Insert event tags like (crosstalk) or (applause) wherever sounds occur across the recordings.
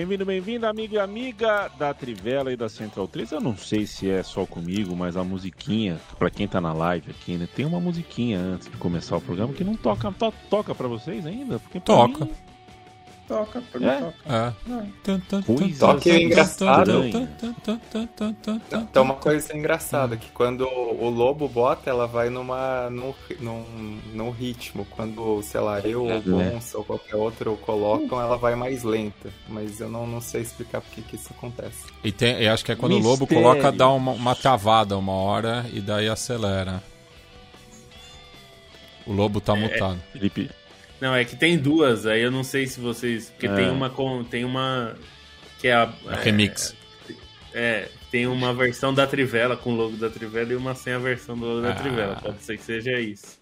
Bem-vindo, bem-vindo, amigo e amiga da Trivela e da Central 3. Eu não sei se é só comigo, mas a musiquinha, para quem tá na live aqui, né, tem uma musiquinha antes de começar o programa que não toca, to, toca para vocês ainda? Porque toca. Mim, Toca, pra é? toca. É. Coisa Toque é engraçado. Então, uma coisa engraçada, que quando o lobo bota, ela vai numa, num, num, num ritmo. Quando, sei lá, eu, ou Gonça, ou qualquer outro colocam, ela vai mais lenta. Mas eu não, não sei explicar por que isso acontece. E tem, eu acho que é quando Mistério. o lobo coloca, dá uma, uma travada uma hora e daí acelera. O lobo tá é, mutado. Felipe, não, é que tem duas, aí eu não sei se vocês. Porque é. tem uma com. Tem uma. Que é a. a é, remix. É, tem uma versão da Trivela com o logo da Trivela e uma sem a versão do logo ah. da Trivela. Pode ser que seja isso.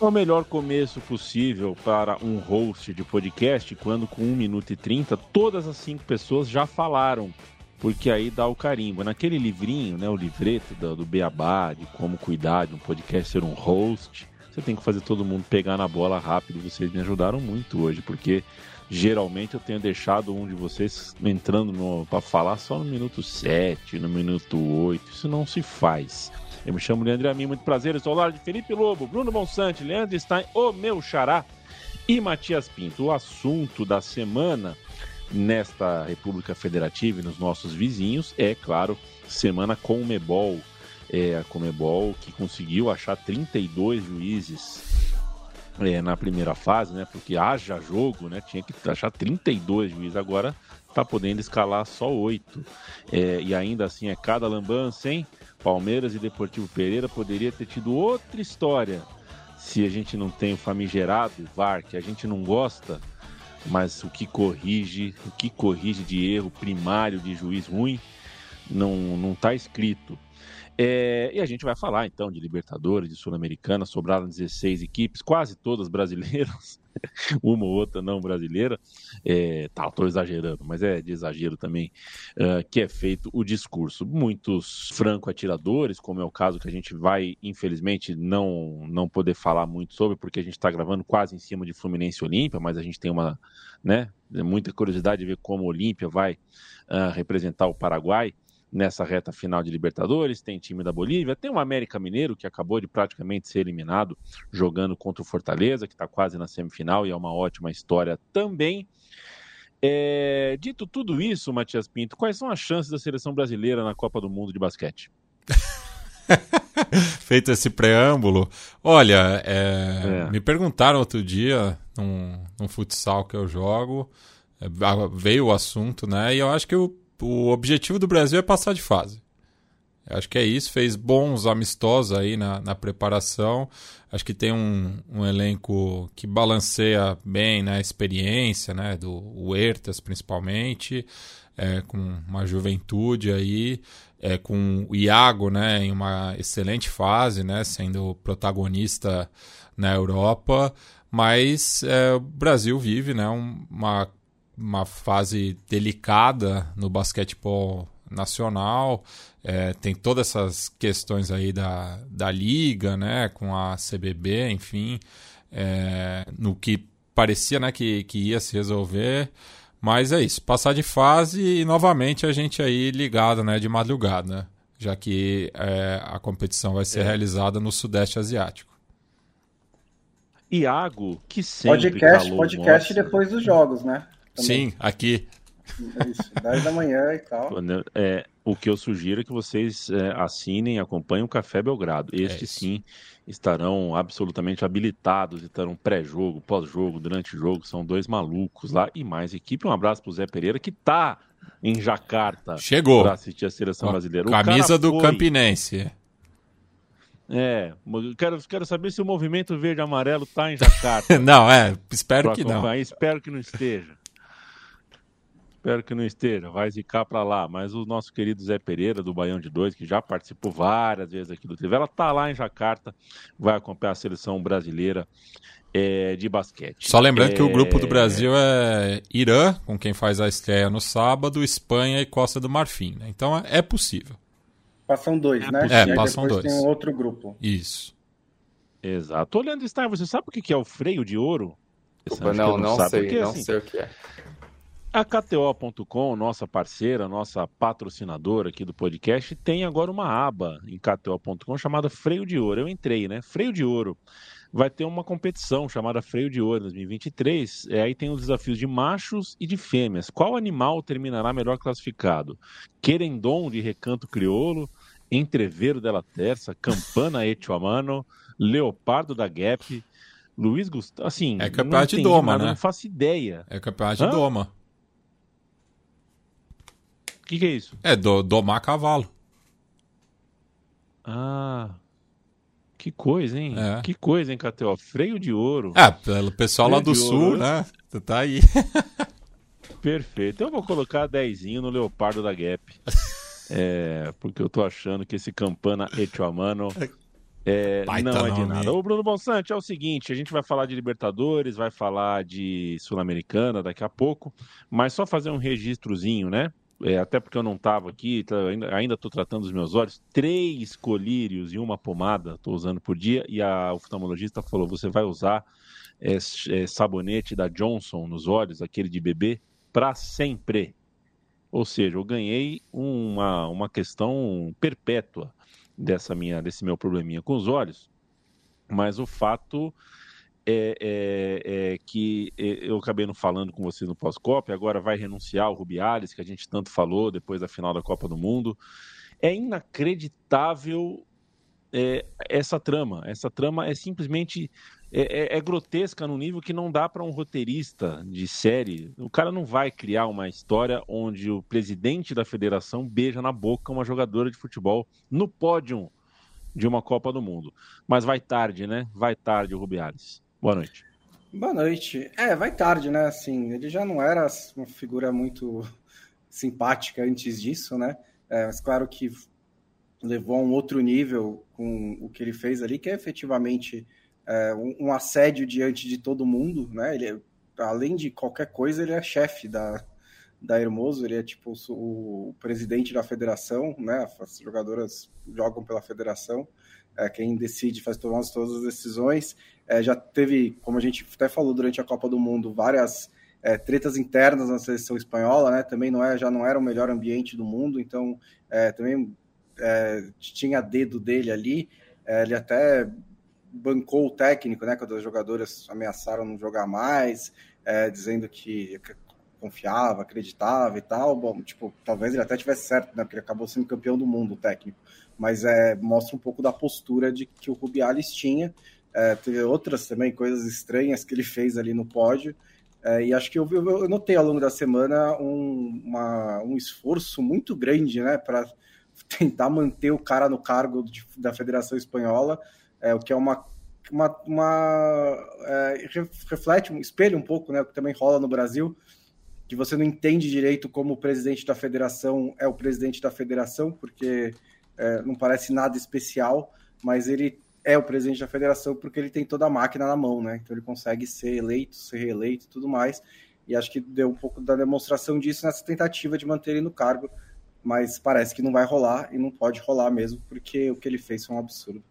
É o melhor começo possível para um host de podcast quando com 1 minuto e 30 todas as cinco pessoas já falaram. Porque aí dá o carimbo. Naquele livrinho, né, o livreto do, do Beabá, de como cuidar de um podcast ser um host, você tem que fazer todo mundo pegar na bola rápido. Vocês me ajudaram muito hoje, porque geralmente eu tenho deixado um de vocês entrando para falar só no minuto 7, no minuto 8. Isso não se faz. Eu me chamo Leandro Amin, muito prazer. Estou ao lado de Felipe Lobo, Bruno Bonsante, Leandro Stein, o meu xará e Matias Pinto. O assunto da semana nesta República Federativa e nos nossos vizinhos é, claro, semana com o Mebol é, a Comebol, que conseguiu achar 32 juízes é, na primeira fase, né? Porque haja jogo, né? Tinha que achar 32 juízes, agora tá podendo escalar só 8. É, e ainda assim é cada lambança, hein? Palmeiras e Deportivo Pereira poderia ter tido outra história se a gente não tem o famigerado VAR, que a gente não gosta, mas o que corrige, o que corrige de erro primário de juiz ruim, não, não tá escrito. É, e a gente vai falar então de Libertadores, de Sul-Americana, sobraram 16 equipes, quase todas brasileiras, (laughs) uma ou outra não brasileira. É, tá, estou exagerando, mas é de exagero também uh, que é feito o discurso. Muitos franco-atiradores, como é o caso que a gente vai, infelizmente, não, não poder falar muito sobre, porque a gente está gravando quase em cima de Fluminense Olímpia, mas a gente tem uma, né, muita curiosidade de ver como o Olímpia vai uh, representar o Paraguai nessa reta final de Libertadores, tem time da Bolívia, tem o América Mineiro, que acabou de praticamente ser eliminado jogando contra o Fortaleza, que está quase na semifinal e é uma ótima história também. É... Dito tudo isso, Matias Pinto, quais são as chances da seleção brasileira na Copa do Mundo de basquete? (laughs) Feito esse preâmbulo, olha, é... É. me perguntaram outro dia, num, num futsal que eu jogo, é, veio o assunto, né? E eu acho que o o objetivo do Brasil é passar de fase. Acho que é isso. Fez bons amistosos aí na, na preparação. Acho que tem um, um elenco que balanceia bem né, a experiência, né, do Huertas principalmente, é, com uma juventude aí, é, com o Iago né, em uma excelente fase, né, sendo protagonista na Europa. Mas é, o Brasil vive né, uma uma fase delicada no basquetebol nacional. É, tem todas essas questões aí da, da liga, né, com a CBB, enfim, é, no que parecia né, que, que ia se resolver. Mas é isso, passar de fase e novamente a gente aí ligado né, de madrugada, já que é, a competição vai ser é. realizada no Sudeste Asiático. Iago, que sempre podcast, podcast depois dos jogos, né? Também. Sim, aqui. Isso, 10 da manhã e tal. É, o que eu sugiro é que vocês é, assinem, acompanhem o Café Belgrado. Este é sim, estarão absolutamente habilitados, estarão pré-jogo, pós-jogo, durante o jogo. São dois malucos lá e mais equipe. Um abraço pro Zé Pereira, que tá em Jacarta. Chegou. Para assistir a seleção brasileira. Camisa do foi... Campinense. É, quero, quero saber se o movimento verde amarelo tá em Jacarta. (laughs) não, é, espero que não. Espero que não esteja. Espero que não esteja, vai zicar para lá. Mas o nosso querido Zé Pereira, do Baião de Dois, que já participou várias vezes aqui do Trivela, tá lá em Jacarta, vai acompanhar a seleção brasileira é, de basquete. Só lembrando é... que o grupo do Brasil é Irã, com quem faz a estreia no sábado, Espanha e Costa do Marfim. Né? Então é, é possível. Passam dois, né? É, passam dois. tem um outro grupo. Isso. Exato. Olhando Star, você sabe o que é o freio de ouro? Opa, não, não, não sei, Porque, não assim, sei o que é. A KTO.com, nossa parceira, nossa patrocinadora aqui do podcast, tem agora uma aba em KTO.com chamada Freio de Ouro. Eu entrei, né? Freio de Ouro. Vai ter uma competição chamada Freio de Ouro 2023. É, aí tem os desafios de machos e de fêmeas. Qual animal terminará melhor classificado? Querendon de Recanto Criolo, Entreveiro della Terça, Campana (laughs) Etioamano, Leopardo da Gap, Luiz Gustavo. Assim, é campeonato de doma, né? Não faço ideia. É campeonato de doma. O que, que, é isso? É do, domar cavalo. Ah. Que coisa, hein? É. Que coisa, hein, Cateo? Freio de ouro. É, pelo pessoal Freio lá do sul, ouro. né? Tu tá aí. (laughs) Perfeito. Eu vou colocar dezinho no Leopardo da Gap. (laughs) é, porque eu tô achando que esse Campana Etioamano é, não é de nada. O Bruno Bonsante é o seguinte: a gente vai falar de Libertadores, vai falar de Sul-Americana daqui a pouco, mas só fazer um registrozinho, né? É, até porque eu não estava aqui, tá, ainda estou tratando os meus olhos, três colírios e uma pomada estou usando por dia, e a oftalmologista falou: você vai usar é, é, sabonete da Johnson nos olhos, aquele de bebê, para sempre. Ou seja, eu ganhei uma, uma questão perpétua dessa minha, desse meu probleminha com os olhos, mas o fato é, é, é, que é, eu acabei não falando com você no pós-Copa, agora vai renunciar o Rubiales, que a gente tanto falou depois da final da Copa do Mundo. É inacreditável é, essa trama. Essa trama é simplesmente é, é grotesca no nível que não dá para um roteirista de série. O cara não vai criar uma história onde o presidente da federação beija na boca uma jogadora de futebol no pódio de uma Copa do Mundo. Mas vai tarde, né? Vai tarde o Rubiales. Boa noite. Boa noite. É, vai tarde, né? Assim, ele já não era uma figura muito (laughs) simpática antes disso, né? É, mas claro que levou a um outro nível com o que ele fez ali, que é efetivamente é, um, assédio diante de todo mundo, né? Ele, além de qualquer coisa, ele é chefe da, da Hermoso, ele é tipo o, o, presidente da federação, né? As jogadoras jogam pela federação, é, quem decide faz tomar todas as decisões. É, já teve, como a gente até falou durante a Copa do Mundo, várias é, tretas internas na seleção espanhola, né? Também não é, já não era o melhor ambiente do mundo, então é, também é, tinha dedo dele ali. É, ele até bancou o técnico, né? Quando as jogadoras ameaçaram não jogar mais, é, dizendo que confiava, acreditava e tal. Bom, tipo, talvez ele até tivesse certo, né? Porque ele acabou sendo campeão do mundo, o técnico. Mas é, mostra um pouco da postura de que o Rubiales tinha. É, teve outras também coisas estranhas que ele fez ali no pódio. É, e acho que eu, eu, notei ao longo da semana um, uma, um esforço muito grande né, para tentar manter o cara no cargo de, da Federação Espanhola, é, o que é uma, uma, uma é, reflete, um espelho um pouco né, o que também rola no Brasil, que você não entende direito como o presidente da federação é o presidente da federação, porque é, não parece nada especial, mas ele é o presidente da federação porque ele tem toda a máquina na mão, né? Então ele consegue ser eleito, ser reeleito e tudo mais. E acho que deu um pouco da demonstração disso nessa tentativa de manter ele no cargo, mas parece que não vai rolar e não pode rolar mesmo, porque o que ele fez foi um absurdo.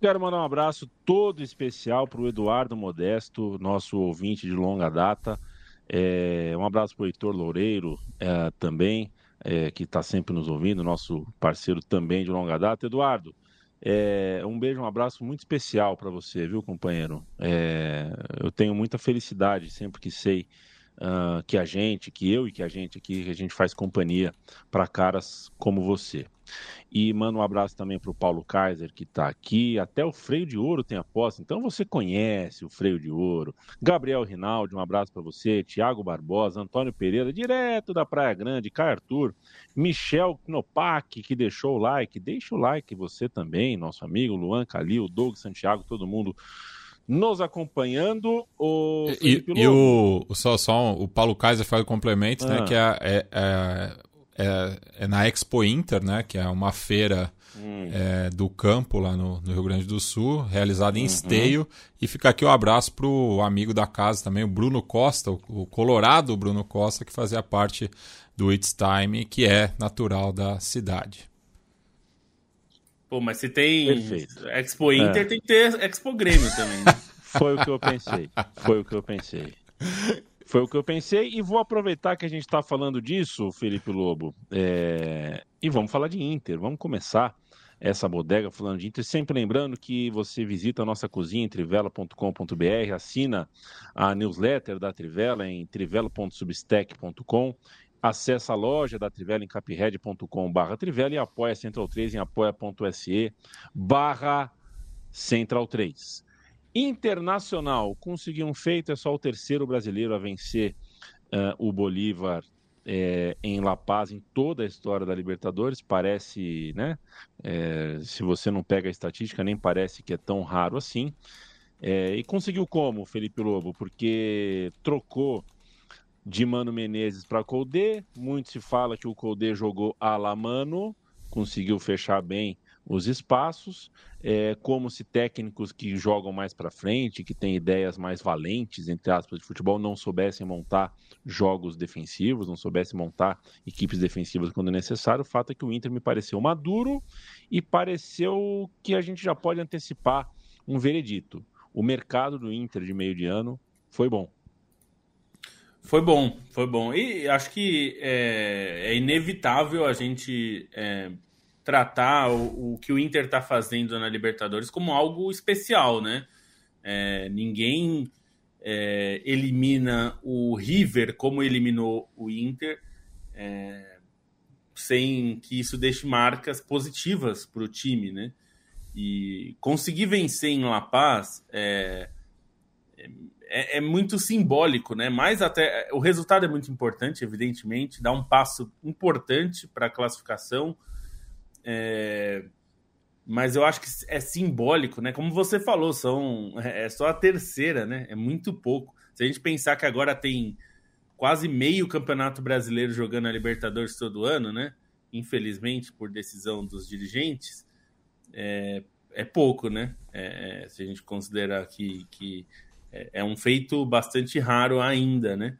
Quero mandar um abraço todo especial para o Eduardo Modesto, nosso ouvinte de longa data. É, um abraço para o Heitor Loureiro é, também, é, que está sempre nos ouvindo, nosso parceiro também de longa data. Eduardo, é, um beijo, um abraço muito especial para você, viu, companheiro? É, eu tenho muita felicidade sempre que sei uh, que a gente, que eu e que a gente aqui, a gente faz companhia para caras como você. E manda um abraço também para o Paulo Kaiser, que está aqui. Até o Freio de Ouro tem aposta, então você conhece o Freio de Ouro. Gabriel Rinaldi, um abraço para você. Tiago Barbosa, Antônio Pereira, direto da Praia Grande. Caio Arthur, Michel Knopak, que deixou o like. Deixa o like você também, nosso amigo Luan Calil, Doug Santiago, todo mundo nos acompanhando. O e, e o, só, só o Paulo Kaiser faz o complemento, né, ah. né? Que é, é, é é, é, na Expo Inter, né, que é uma feira hum. é, do campo lá no, no, Rio Grande do Sul, realizada em uhum. Esteio. E fica aqui o um abraço para o amigo da casa também, o Bruno Costa, o, o Colorado Bruno Costa, que fazia parte do It's Time, que é natural da cidade. Pô, mas se tem Perfeito. Expo Inter, é. tem que ter Expo Grêmio também. Né? (laughs) Foi o que eu pensei. Foi o que eu pensei. Foi o que eu pensei e vou aproveitar que a gente está falando disso, Felipe Lobo, é... e vamos falar de Inter. Vamos começar essa bodega falando de Inter. Sempre lembrando que você visita a nossa cozinha em trivela.com.br, assina a newsletter da Trivela em trivela.substack.com, acessa a loja da Trivela em capred.com.br Trivela e apoia Central 3 em apoia.se barra Central 3. Internacional, conseguiu um feito, é só o terceiro brasileiro a vencer uh, o Bolívar é, em La Paz em toda a história da Libertadores. Parece, né? É, se você não pega a estatística, nem parece que é tão raro assim. É, e conseguiu como, Felipe Lobo? Porque trocou de Mano Menezes para Colde. Muito se fala que o Colde jogou a la mano, conseguiu fechar bem os espaços, é, como se técnicos que jogam mais para frente, que têm ideias mais valentes, entre aspas, de futebol, não soubessem montar jogos defensivos, não soubessem montar equipes defensivas quando necessário. O fato é que o Inter me pareceu maduro e pareceu que a gente já pode antecipar um veredito. O mercado do Inter de meio de ano foi bom. Foi bom, foi bom. E acho que é, é inevitável a gente é, tratar o, o que o Inter está fazendo na Libertadores como algo especial, né? É, ninguém é, elimina o River como eliminou o Inter, é, sem que isso deixe marcas positivas para o time, né? E conseguir vencer em La Paz é, é, é, muito simbólico, né? Mas até o resultado é muito importante, evidentemente, dá um passo importante para a classificação é, mas eu acho que é simbólico, né? Como você falou, são é só a terceira, né? É muito pouco. Se a gente pensar que agora tem quase meio campeonato brasileiro jogando a Libertadores todo ano, né? Infelizmente, por decisão dos dirigentes, é, é pouco, né? É, se a gente considerar que, que é, é um feito bastante raro ainda, né?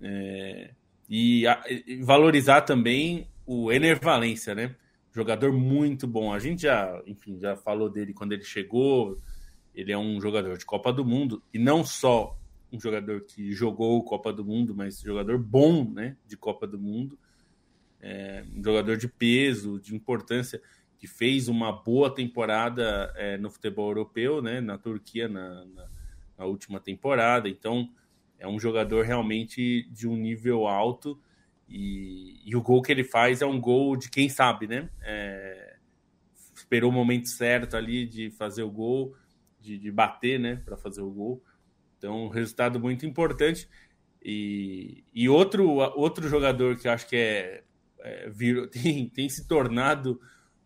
É, e, a, e, valorizar também o Enervalência, né? jogador muito bom. A gente já, enfim, já falou dele quando ele chegou. Ele é um jogador de Copa do Mundo e não só um jogador que jogou Copa do Mundo, mas jogador bom, né, de Copa do Mundo. É, um jogador de peso, de importância, que fez uma boa temporada é, no futebol europeu, né, na Turquia na, na, na última temporada. Então, é um jogador realmente de um nível alto e, e, o gol que ele faz é um gol de quem sabe, né? É, esperou o momento certo ali de fazer o gol, de, de bater, né? Para fazer o gol. Então, um resultado muito importante. E, e outro, outro jogador que eu acho que é, é vir, (laughs) tem, tem se tornado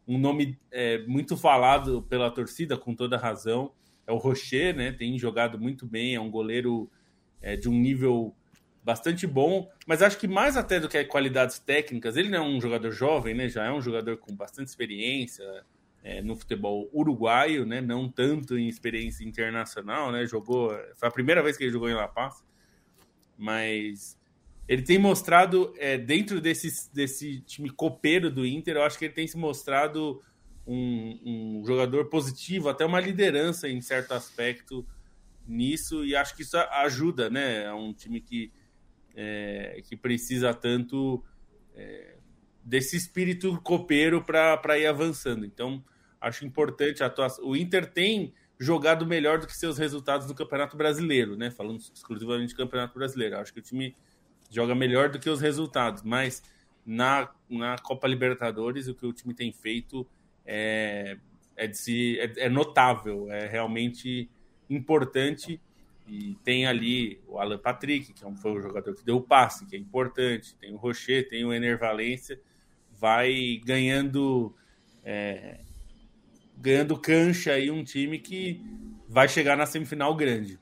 um nome é, muito falado pela torcida, com toda razão, é o Rocher, né? Tem jogado muito bem, é um goleiro é, de um nível bastante bom, mas acho que mais até do que qualidades técnicas, ele não é um jogador jovem, né? Já é um jogador com bastante experiência é, no futebol uruguaio, né? Não tanto em experiência internacional, né? Jogou, foi a primeira vez que ele jogou em La Paz, mas ele tem mostrado é, dentro desse, desse time copeiro do Inter, eu acho que ele tem se mostrado um, um jogador positivo, até uma liderança em certo aspecto nisso, e acho que isso ajuda, né? É um time que é, que precisa tanto é, desse espírito copeiro para ir avançando. Então, acho importante a atuação. O Inter tem jogado melhor do que seus resultados no Campeonato Brasileiro, né? Falando exclusivamente do Campeonato Brasileiro. Acho que o time joga melhor do que os resultados, mas na, na Copa Libertadores o que o time tem feito é, é, de si, é, é notável, é realmente importante. E tem ali o Alan Patrick, que é foi o jogador que deu o passe, que é importante. Tem o Rocher, tem o Ener Valência. Vai ganhando é, ganhando cancha aí um time que vai chegar na semifinal grande.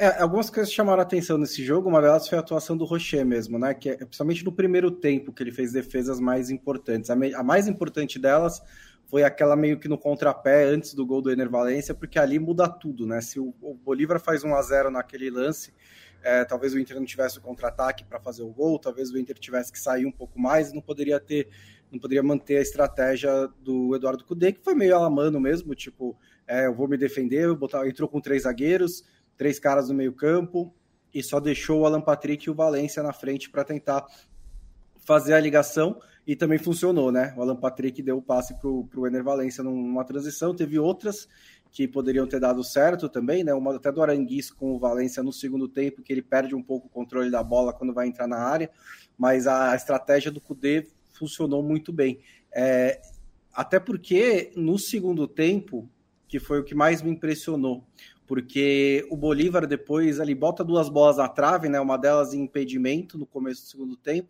É, algumas coisas chamaram atenção nesse jogo, uma delas foi a atuação do Rocher mesmo, né? Que é, principalmente no primeiro tempo que ele fez defesas mais importantes. A, me, a, mais importante delas foi aquela meio que no contrapé antes do gol do Ener Valência, porque ali muda tudo, né? Se o, o Bolívar faz 1 a 0 naquele lance, é, talvez o Inter não tivesse o contra-ataque para fazer o gol, talvez o Inter tivesse que sair um pouco mais, não poderia ter, não poderia manter a estratégia do Eduardo Cudê, que foi meio alamano mesmo, tipo, é, eu vou me defender, botar, entrou com três zagueiros, três caras no meio-campo e só deixou o Alan Patrick e o Valência na frente para tentar fazer a ligação e também funcionou, né? O Alan Patrick deu o passe para o Ener Valência numa transição, teve outras que poderiam ter dado certo também, né? Uma até do Aranguiz com o Valência no segundo tempo, que ele perde um pouco o controle da bola quando vai entrar na área, mas a estratégia do Cudê funcionou muito bem. É, até porque no segundo tempo, que foi o que mais me impressionou, porque o Bolívar depois ali bota duas bolas na trave, né? Uma delas em impedimento no começo do segundo tempo,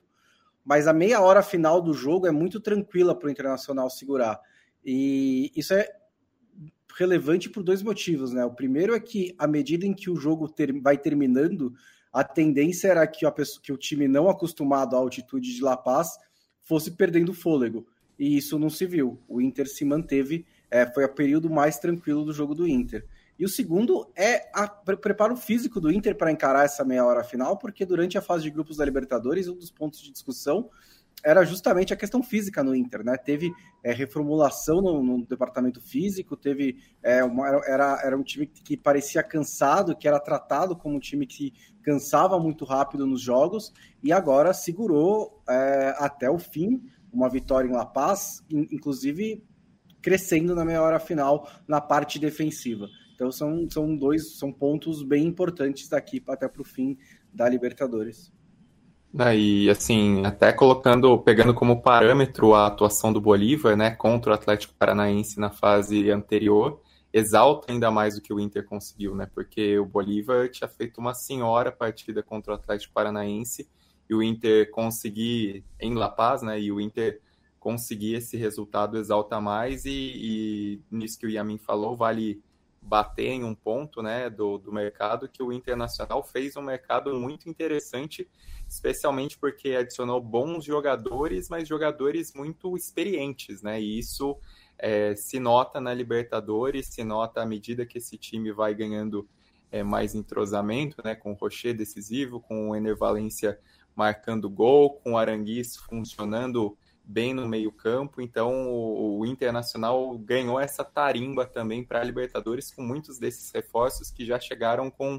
mas a meia hora final do jogo é muito tranquila para o Internacional segurar. E isso é relevante por dois motivos, né? O primeiro é que à medida em que o jogo ter, vai terminando, a tendência era que, pessoa, que o time não acostumado à altitude de La Paz fosse perdendo fôlego. E isso não se viu. O Inter se manteve, é, foi o período mais tranquilo do jogo do Inter. E o segundo é o preparo físico do Inter para encarar essa meia hora final, porque durante a fase de grupos da Libertadores, um dos pontos de discussão era justamente a questão física no Inter, né? Teve é, reformulação no, no, departamento físico, teve é, uma, era, era um time que parecia cansado, que era tratado como um time que cansava muito rápido nos jogos e agora segurou é, até o fim uma vitória em La Paz, inclusive crescendo na meia hora final na parte defensiva. Então são, são dois são pontos bem importantes daqui até para o fim da Libertadores. E assim, até colocando, pegando como parâmetro a atuação do Bolívar, né, contra o Atlético Paranaense na fase anterior, exalta ainda mais o que o Inter conseguiu, né? Porque o Bolívar tinha feito uma senhora partida contra o Atlético Paranaense e o Inter conseguir em La Paz, né? E o Inter conseguir esse resultado exalta mais e, e nisso que o Yamin falou, vale bater em um ponto né, do, do mercado que o Internacional fez um mercado muito interessante, especialmente porque adicionou bons jogadores, mas jogadores muito experientes, né? E isso é, se nota na Libertadores, se nota à medida que esse time vai ganhando é, mais entrosamento, né? Com o Rocher decisivo, com o Ener Valência marcando gol, com o Aranguiz funcionando bem no meio-campo, então o, o, Internacional ganhou essa tarimba também para a Libertadores com muitos desses reforços que já chegaram com,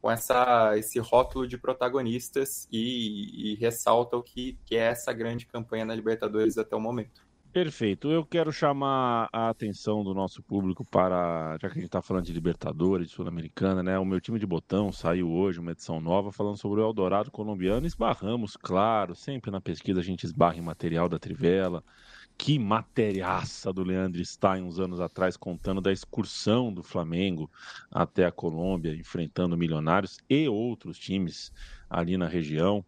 com essa, esse rótulo de protagonistas e, e ressalta o que, que é essa grande campanha na Libertadores até o momento. Perfeito. Eu quero chamar a atenção do nosso público para, já que a gente está falando de Libertadores, Sul-Americana, né? O meu time de botão saiu hoje, uma edição nova, falando sobre o Eldorado colombiano. Esbarramos, claro, sempre na pesquisa a gente esbarra em material da Trivela. Que materiaça do Leandro Stein uns anos atrás, contando da excursão do Flamengo até a Colômbia, enfrentando milionários e outros times ali na região.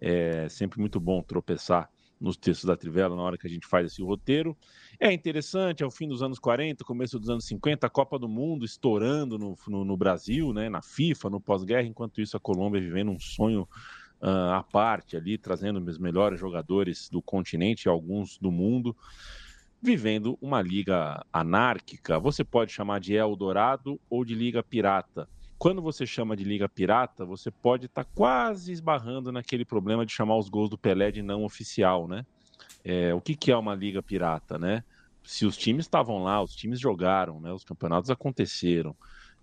É sempre muito bom tropeçar nos textos da Trivela na hora que a gente faz esse roteiro. É interessante, é o fim dos anos 40, começo dos anos 50, a Copa do Mundo estourando no, no, no Brasil, né, na FIFA, no pós-guerra, enquanto isso a Colômbia vivendo um sonho uh, à parte ali, trazendo os melhores jogadores do continente e alguns do mundo, vivendo uma liga anárquica. Você pode chamar de Eldorado ou de Liga Pirata quando você chama de liga pirata, você pode estar tá quase esbarrando naquele problema de chamar os gols do Pelé de não oficial, né? É, o que, que é uma liga pirata, né? Se os times estavam lá, os times jogaram, né? Os campeonatos aconteceram.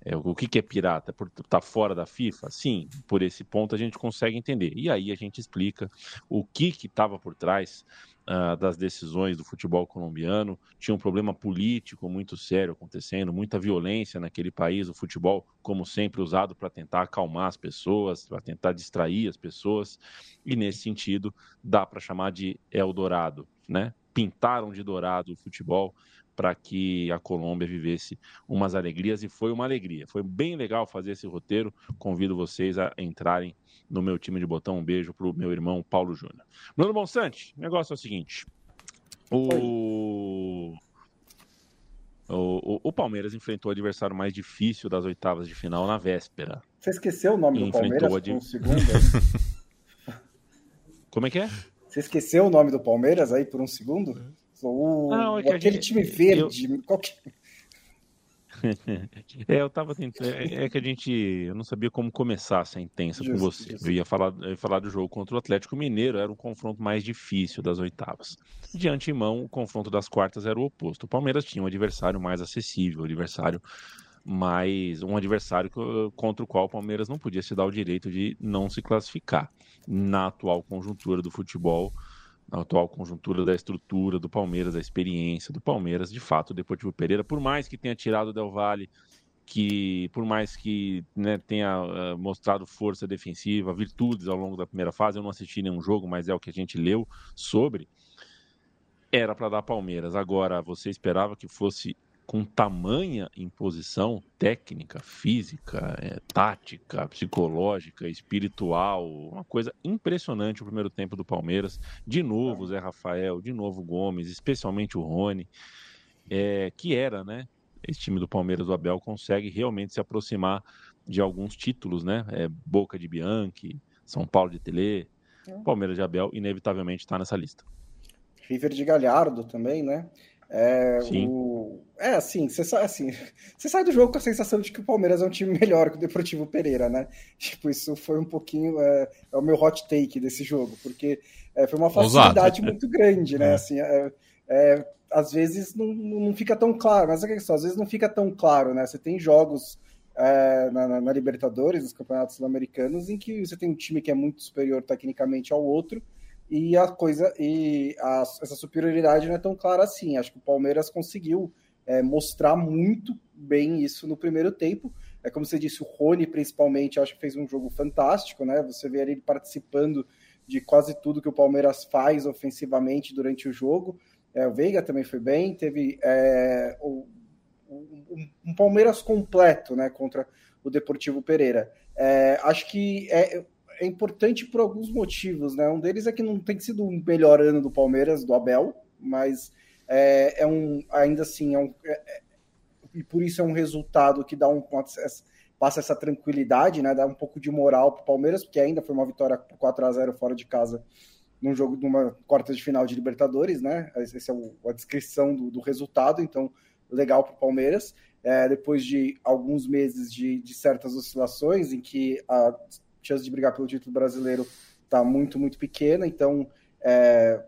É, o que, que é pirata? Por estar tá fora da FIFA? Sim, por esse ponto a gente consegue entender. E aí a gente explica o que estava por trás uh, das decisões do futebol colombiano. Tinha um problema político muito sério acontecendo, muita violência naquele país. O futebol, como sempre, usado para tentar acalmar as pessoas, para tentar distrair as pessoas. E nesse sentido, dá para chamar de Eldorado, né? Pintaram de dourado o futebol para que a Colômbia vivesse umas alegrias e foi uma alegria. Foi bem legal fazer esse roteiro. Convido vocês a entrarem no meu time de botão. Um beijo para o meu irmão Paulo Júnior. Bruno Bonsante, o negócio é o seguinte: o... O, o, Palmeiras enfrentou o adversário mais difícil das oitavas de final na véspera. Você esqueceu o nome do Palmeiras por um segundo? (laughs) Como é que é? Você esqueceu o nome do Palmeiras aí por um segundo? O, não, é aquele gente, time verde. Eu... Qual que... (laughs) é, eu tava tentando. É, é, que a gente. Eu não sabia como começar essa intensa com você. Eu ia, falar, eu ia falar do jogo contra o Atlético Mineiro, era um confronto mais difícil das oitavas. De antemão, o confronto das quartas era o oposto. O Palmeiras tinha um adversário mais acessível, um adversário mais. um adversário contra o qual o Palmeiras não podia se dar o direito de não se classificar. Na atual conjuntura do futebol, na atual conjuntura da estrutura do Palmeiras, da experiência do Palmeiras, de fato, o Deportivo Pereira, por mais que tenha tirado o Del Valle, que por mais que né, tenha uh, mostrado força defensiva, virtudes ao longo da primeira fase, eu não assisti nenhum jogo, mas é o que a gente leu sobre, era para dar Palmeiras. Agora, você esperava que fosse com tamanha imposição técnica, física, é, tática, psicológica, espiritual, uma coisa impressionante o primeiro tempo do Palmeiras. De novo Zé Rafael, de novo Gomes, especialmente o Rony, é, que era, né? Esse time do Palmeiras do Abel consegue realmente se aproximar de alguns títulos, né? É, Boca de Bianchi, São Paulo de Tele, é. Palmeiras de Abel, inevitavelmente está nessa lista. River de Galhardo também, né? É, Sim. O... é assim, você sai, assim, (laughs) você sai do jogo com a sensação de que o Palmeiras é um time (laughs) melhor que o Deportivo Pereira, né? (laughs) Tipo, isso foi um pouquinho é, é o meu hot take desse jogo, porque é, foi uma facilidade muito grande, né? É. Assim, é, é, às vezes não, não fica tão claro, mas é questão, às vezes não fica tão claro, né? Você tem jogos na, na, na Libertadores, nos campeonatos sul-americanos, em que você tem um time que é muito superior tecnicamente ao outro e a coisa e a, essa superioridade não é tão clara assim. Acho que o Palmeiras conseguiu é, mostrar muito bem isso no primeiro tempo. É como você disse, o Rony principalmente, acho que fez um jogo fantástico, né? Você vê ele participando de quase tudo que o Palmeiras faz ofensivamente durante o jogo. É, o Veiga também foi bem, teve é, o, um, um, Palmeiras completo, né? Contra o Deportivo Pereira. É, acho que é, importante por alguns motivos, né? Um deles é que não tem sido o melhor ano do Palmeiras, do Abel, mas é, é um, ainda assim, é um, é, é e por isso é um resultado que dá um passa essa tranquilidade, né? Dá um pouco de moral para o Palmeiras, porque ainda foi uma vitória por 4 a 0 fora de casa num jogo de uma quarta de final de Libertadores, né? Essa é a descrição do, do, resultado, então legal para o Palmeiras. É, depois de alguns meses de, de certas oscilações, em que a chance de brigar pelo título brasileiro está muito, muito pequena, então é,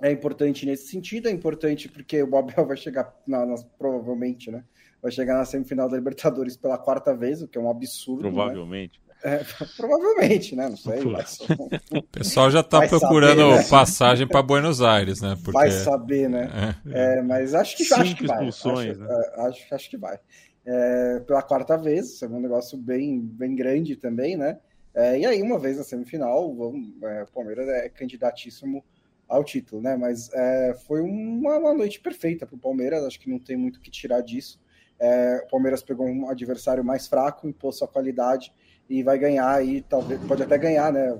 é importante nesse sentido, é importante porque o Abel (laughs) vai chegar, na, na, provavelmente, né? Vai chegar na semifinal da Libertadores pela quarta vez, o que é um absurdo. Né? Provavelmente. Né? É, (laughs) provavelmente, né? Não sei. Mas... (laughs) O pessoal já está procurando saber, né? passagem para Buenos Aires, né? Porque... Vai saber, né? É. É, mas acho que, acho que vai. Acho, né? É, acho, acho que vai é, pela quarta vez, isso é um negócio bem, bem grande também, né? É, e aí, uma vez na semifinal, vamos, é, o Palmeiras é candidatíssimo ao título, né? Mas é, foi uma, uma, noite perfeita para o Palmeiras, acho que não tem muito o que tirar disso. É, o Palmeiras pegou um adversário mais fraco, impôs sua qualidade e vai ganhar aí, talvez, pode até ganhar, né?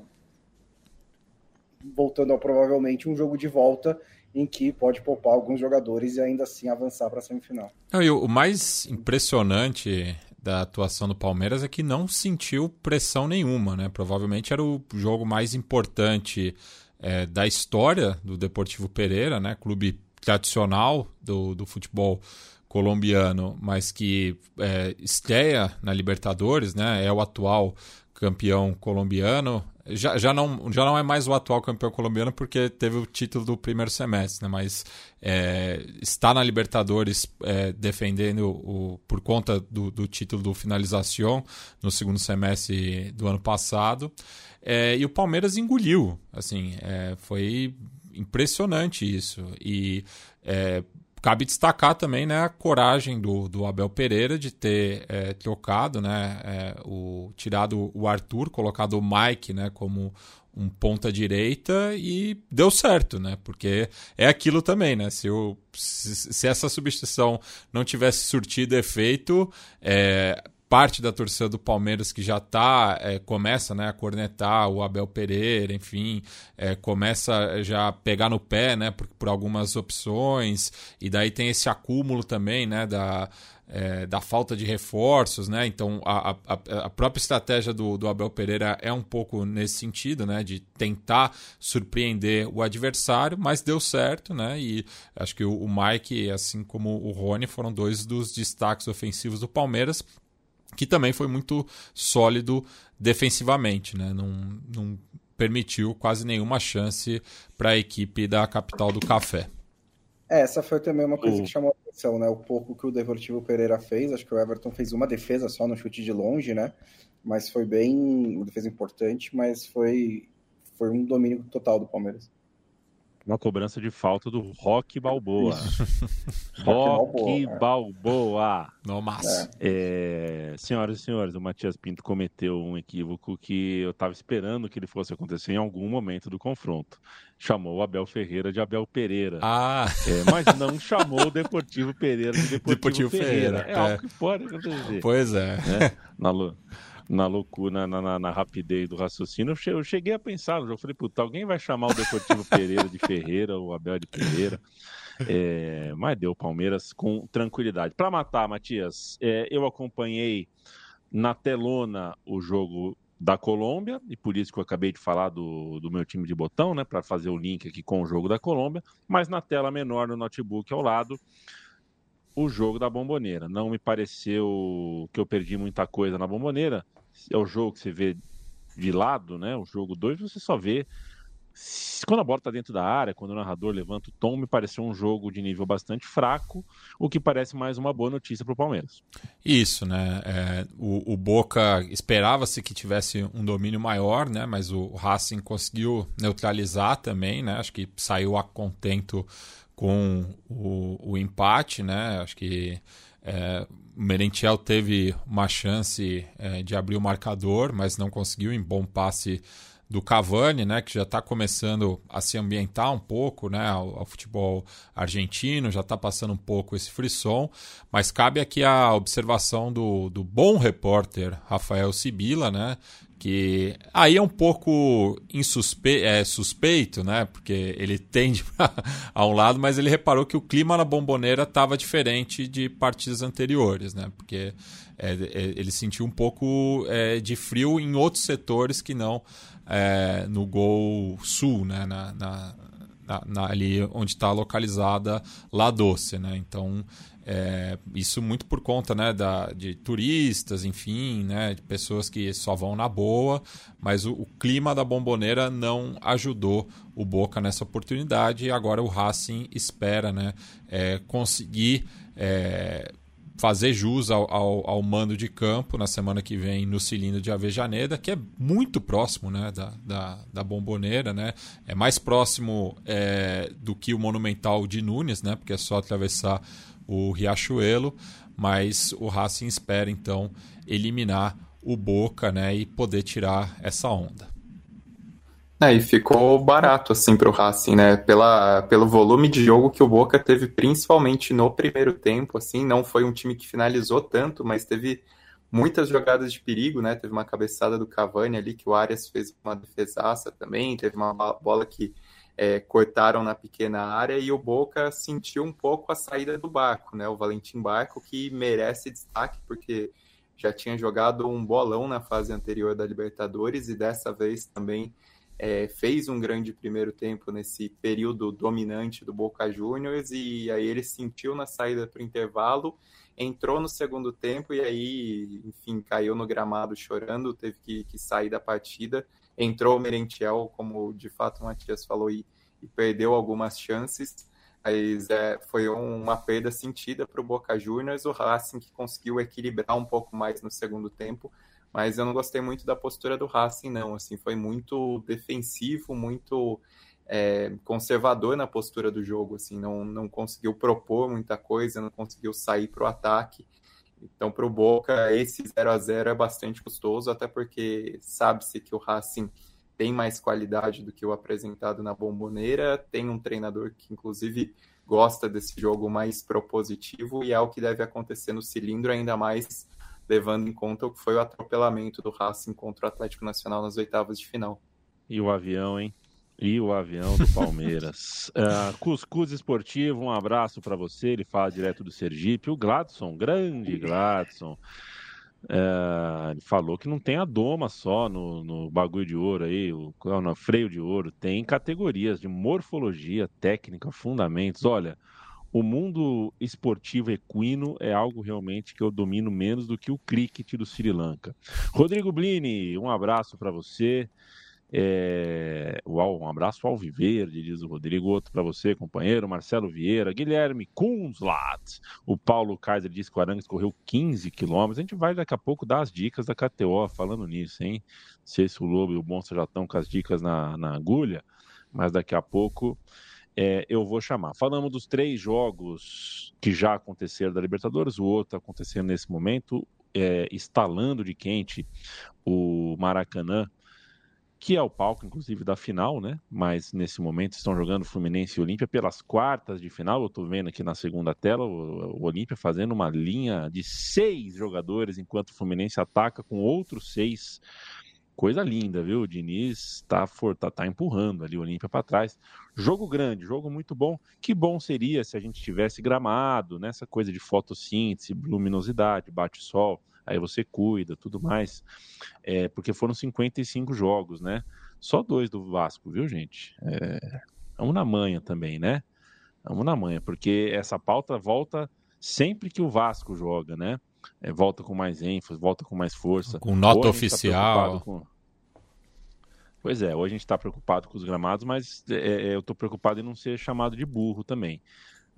Voltando ao provavelmente um jogo de volta em que pode poupar alguns jogadores e ainda assim avançar para a semifinal. Não, e o mais impressionante da atuação do Palmeiras é que não sentiu pressão nenhuma, né? Provavelmente era o jogo mais importante é, da história do Deportivo Pereira, né? Clube tradicional do, do futebol colombiano, mas que é, estreia na Libertadores, né? É o atual campeão colombiano já, já, não, já não é mais o atual campeão colombiano porque teve o título do primeiro semestre, né? Mas é, está na Libertadores é, defendendo o, por conta do, do título do Finalização no segundo semestre do ano passado. É, e o Palmeiras engoliu, assim, é, foi impressionante isso. E é, cabe destacar também né, a coragem do, do Abel Pereira de ter é, trocado, né, é, o, tirado o Arthur, colocado o Mike né, como um ponta direita e deu certo, né? Porque é aquilo também, né? Se, eu, se, se essa substituição não tivesse surtido efeito, é, parte da torcida do Palmeiras que já tá, é, começa né, a cornetar o Abel Pereira, enfim, é, começa já a pegar no pé né, por, por algumas opções, e daí tem esse acúmulo também né, da, é, da falta de reforços, né? Então a, a, a, própria estratégia do, do Abel Pereira é um pouco nesse sentido, né? De tentar surpreender o adversário, mas deu certo, né? E acho que o, o Mike, assim como o Rony, foram dois dos destaques ofensivos do Palmeiras que também foi muito sólido defensivamente, né? não, não permitiu quase nenhuma chance para a equipe da capital do café. É, essa foi também uma coisa que chamou a atenção, né? O pouco que o Deportivo Pereira fez, acho que o Everton fez uma defesa só no chute de longe, né? Mas foi bem, uma defesa importante, mas foi, foi um domínio total do Palmeiras. Uma cobrança de falta do Rock Balboa. (laughs) Rock Balboa. No massa. É. É, senhoras e senhores, o Matias Pinto cometeu um equívoco que eu estava esperando que ele fosse acontecer em algum momento do confronto. Chamou o Abel Ferreira de Abel Pereira. Ah. É, mas não chamou o Deportivo Pereira de (laughs) Deportivo, Deportivo Ferreira. Ferreira. É, é, algo que pode acontecer. Pois é. Né? Na, na loucura, na, na, na, rapidez do raciocínio, eu cheguei a pensar, eu falei, puta, alguém vai chamar o Deportivo Pereira de Ferreira, o Abel de Pereira. É, mas deu Palmeiras com tranquilidade. Para matar, Matias, é, eu acompanhei na telona o jogo da Colômbia, e por isso que eu acabei de falar do, do meu time de botão, né, para fazer o link aqui com o jogo da Colômbia, mas na tela menor no notebook ao lado, o jogo da Bomboneira. Não me pareceu que eu perdi muita coisa na Bomboneira, é o jogo que você vê de lado, né? O jogo 2, você só vê quando a bola está dentro da área, quando o narrador levanta o tom, me pareceu um jogo de nível bastante fraco, o que parece mais uma boa notícia para o Palmeiras. Isso, né? É, o, o, Boca esperava-se que tivesse um domínio maior, né? Mas o Racing conseguiu neutralizar também, né? Acho que saiu a contento com o, o empate, né? Acho que é, o Merentiel teve uma chance é, de abrir o marcador, mas não conseguiu em bom passe do Cavani, né, que já está começando a se ambientar um pouco né, ao, ao futebol argentino, já está passando um pouco esse frisson, mas cabe aqui a observação do, do bom repórter Rafael Sibila, né, que aí é um pouco insuspe é, suspeito, né? Porque ele tende (laughs) a um lado, mas ele reparou que o clima na bomboneira estava diferente de partidas anteriores, né? Porque é, é, ele sentiu um pouco é, de frio em outros setores que não é, no gol sul, né? Na, na, na ali onde está localizada La Doce, né? Então é, isso muito por conta né, da, de turistas, enfim, né, de pessoas que só vão na boa, mas o, o, clima da bomboneira não ajudou o Boca nessa oportunidade e agora o Racing espera né, é, conseguir é, fazer jus ao, ao, ao, mando de campo na semana que vem no cilindro de Avejaneda, que é muito próximo né, da, da, da bomboneira, né? é mais próximo é, do que o Monumental de Nunes, né, porque é só atravessar o Riachuelo, mas o Racing espera então eliminar o Boca, né, e poder tirar essa onda. É, e ficou barato assim para o Racing, né? Pela, pelo volume de jogo que o Boca teve, principalmente no primeiro tempo, assim, não foi um time que finalizou tanto, mas teve muitas jogadas de perigo, né? Teve uma cabeçada do Cavani ali que o Arias fez uma defesaça também, teve uma bola que é, cortaram na pequena área e o Boca sentiu um pouco a saída do Barco, né? O Valentim Barco que merece destaque porque já tinha jogado um bolão na fase anterior da Libertadores e dessa vez também é, fez um grande primeiro tempo nesse período dominante do Boca Juniors e aí ele sentiu na saída para o intervalo, entrou no segundo tempo e aí, enfim, caiu no gramado chorando, teve que, que sair da partida. Entrou o Merentiel, como de fato o Matias falou, e, e perdeu algumas chances, mas é, foi uma perda sentida para o Boca Juniors, o Racing que conseguiu equilibrar um pouco mais no segundo tempo, mas eu não gostei muito da postura do Racing, não, assim, foi muito defensivo, muito é, conservador na postura do jogo, assim, não, não conseguiu propor muita coisa, não conseguiu sair para o ataque, então, para o Boca, esse 0 a 0 é bastante custoso, até porque sabe-se que o Racing tem mais qualidade do que o apresentado na Bomboneira, tem um treinador que, inclusive, gosta desse jogo mais propositivo e é o que deve acontecer no cilindro, ainda mais levando em conta o que foi o atropelamento do Racing contra o Atlético Nacional nas oitavas de final. E o avião, hein? E o avião do Palmeiras. uh, (laughs) Cuscuz Esportivo, um abraço para você. Ele fala direto do Sergipe. O Gladson, grande Gladson. Uh, ele falou que não tem a doma só no, no bagulho de ouro aí, o no freio de ouro. Tem categorias de morfologia, técnica, fundamentos. Olha, o mundo esportivo equino é algo realmente que eu domino menos do que o cricket do Sri Lanka. Rodrigo Blini, um abraço para você. É, um abraço ao Viverde, diz o Rodrigo. Outro para você, companheiro. Marcelo Vieira, Guilherme Kunzlat. O Paulo Kaiser diz que o Arangues correu 15 quilômetros. A gente vai daqui a pouco dar as dicas da KTO falando nisso, hein? Não sei se o Lobo e o Monstro já estão com as dicas na, na agulha, mas daqui a pouco é, eu vou chamar. Falamos dos três jogos que já aconteceram da Libertadores, o outro acontecendo nesse momento, é, instalando de quente o Maracanã que é o palco, inclusive, da final, né? Mas nesse momento estão jogando Fluminense e Olímpia pelas quartas de final. Eu estou vendo aqui na segunda tela o, o Olímpia fazendo uma linha de seis jogadores, enquanto o Fluminense ataca com outros seis. Coisa linda, viu? O Diniz está tá, tá empurrando ali o Olímpia para trás. Jogo grande, jogo muito bom. Que bom seria se a gente tivesse gramado, nessa né? coisa de fotossíntese, luminosidade, bate-sol aí você cuida, tudo mais. É, porque foram 55 jogos, né? Só dois do Vasco, viu, gente? É, vamos na manha também, né? Vamos na manha, porque essa pauta volta sempre que o Vasco joga, né? É, volta com mais ênfase, volta com mais força. Com nota tá oficial. Tá com... Pois é, hoje a gente está preocupado com os gramados, mas é, é eu estou preocupado em não ser chamado de burro também.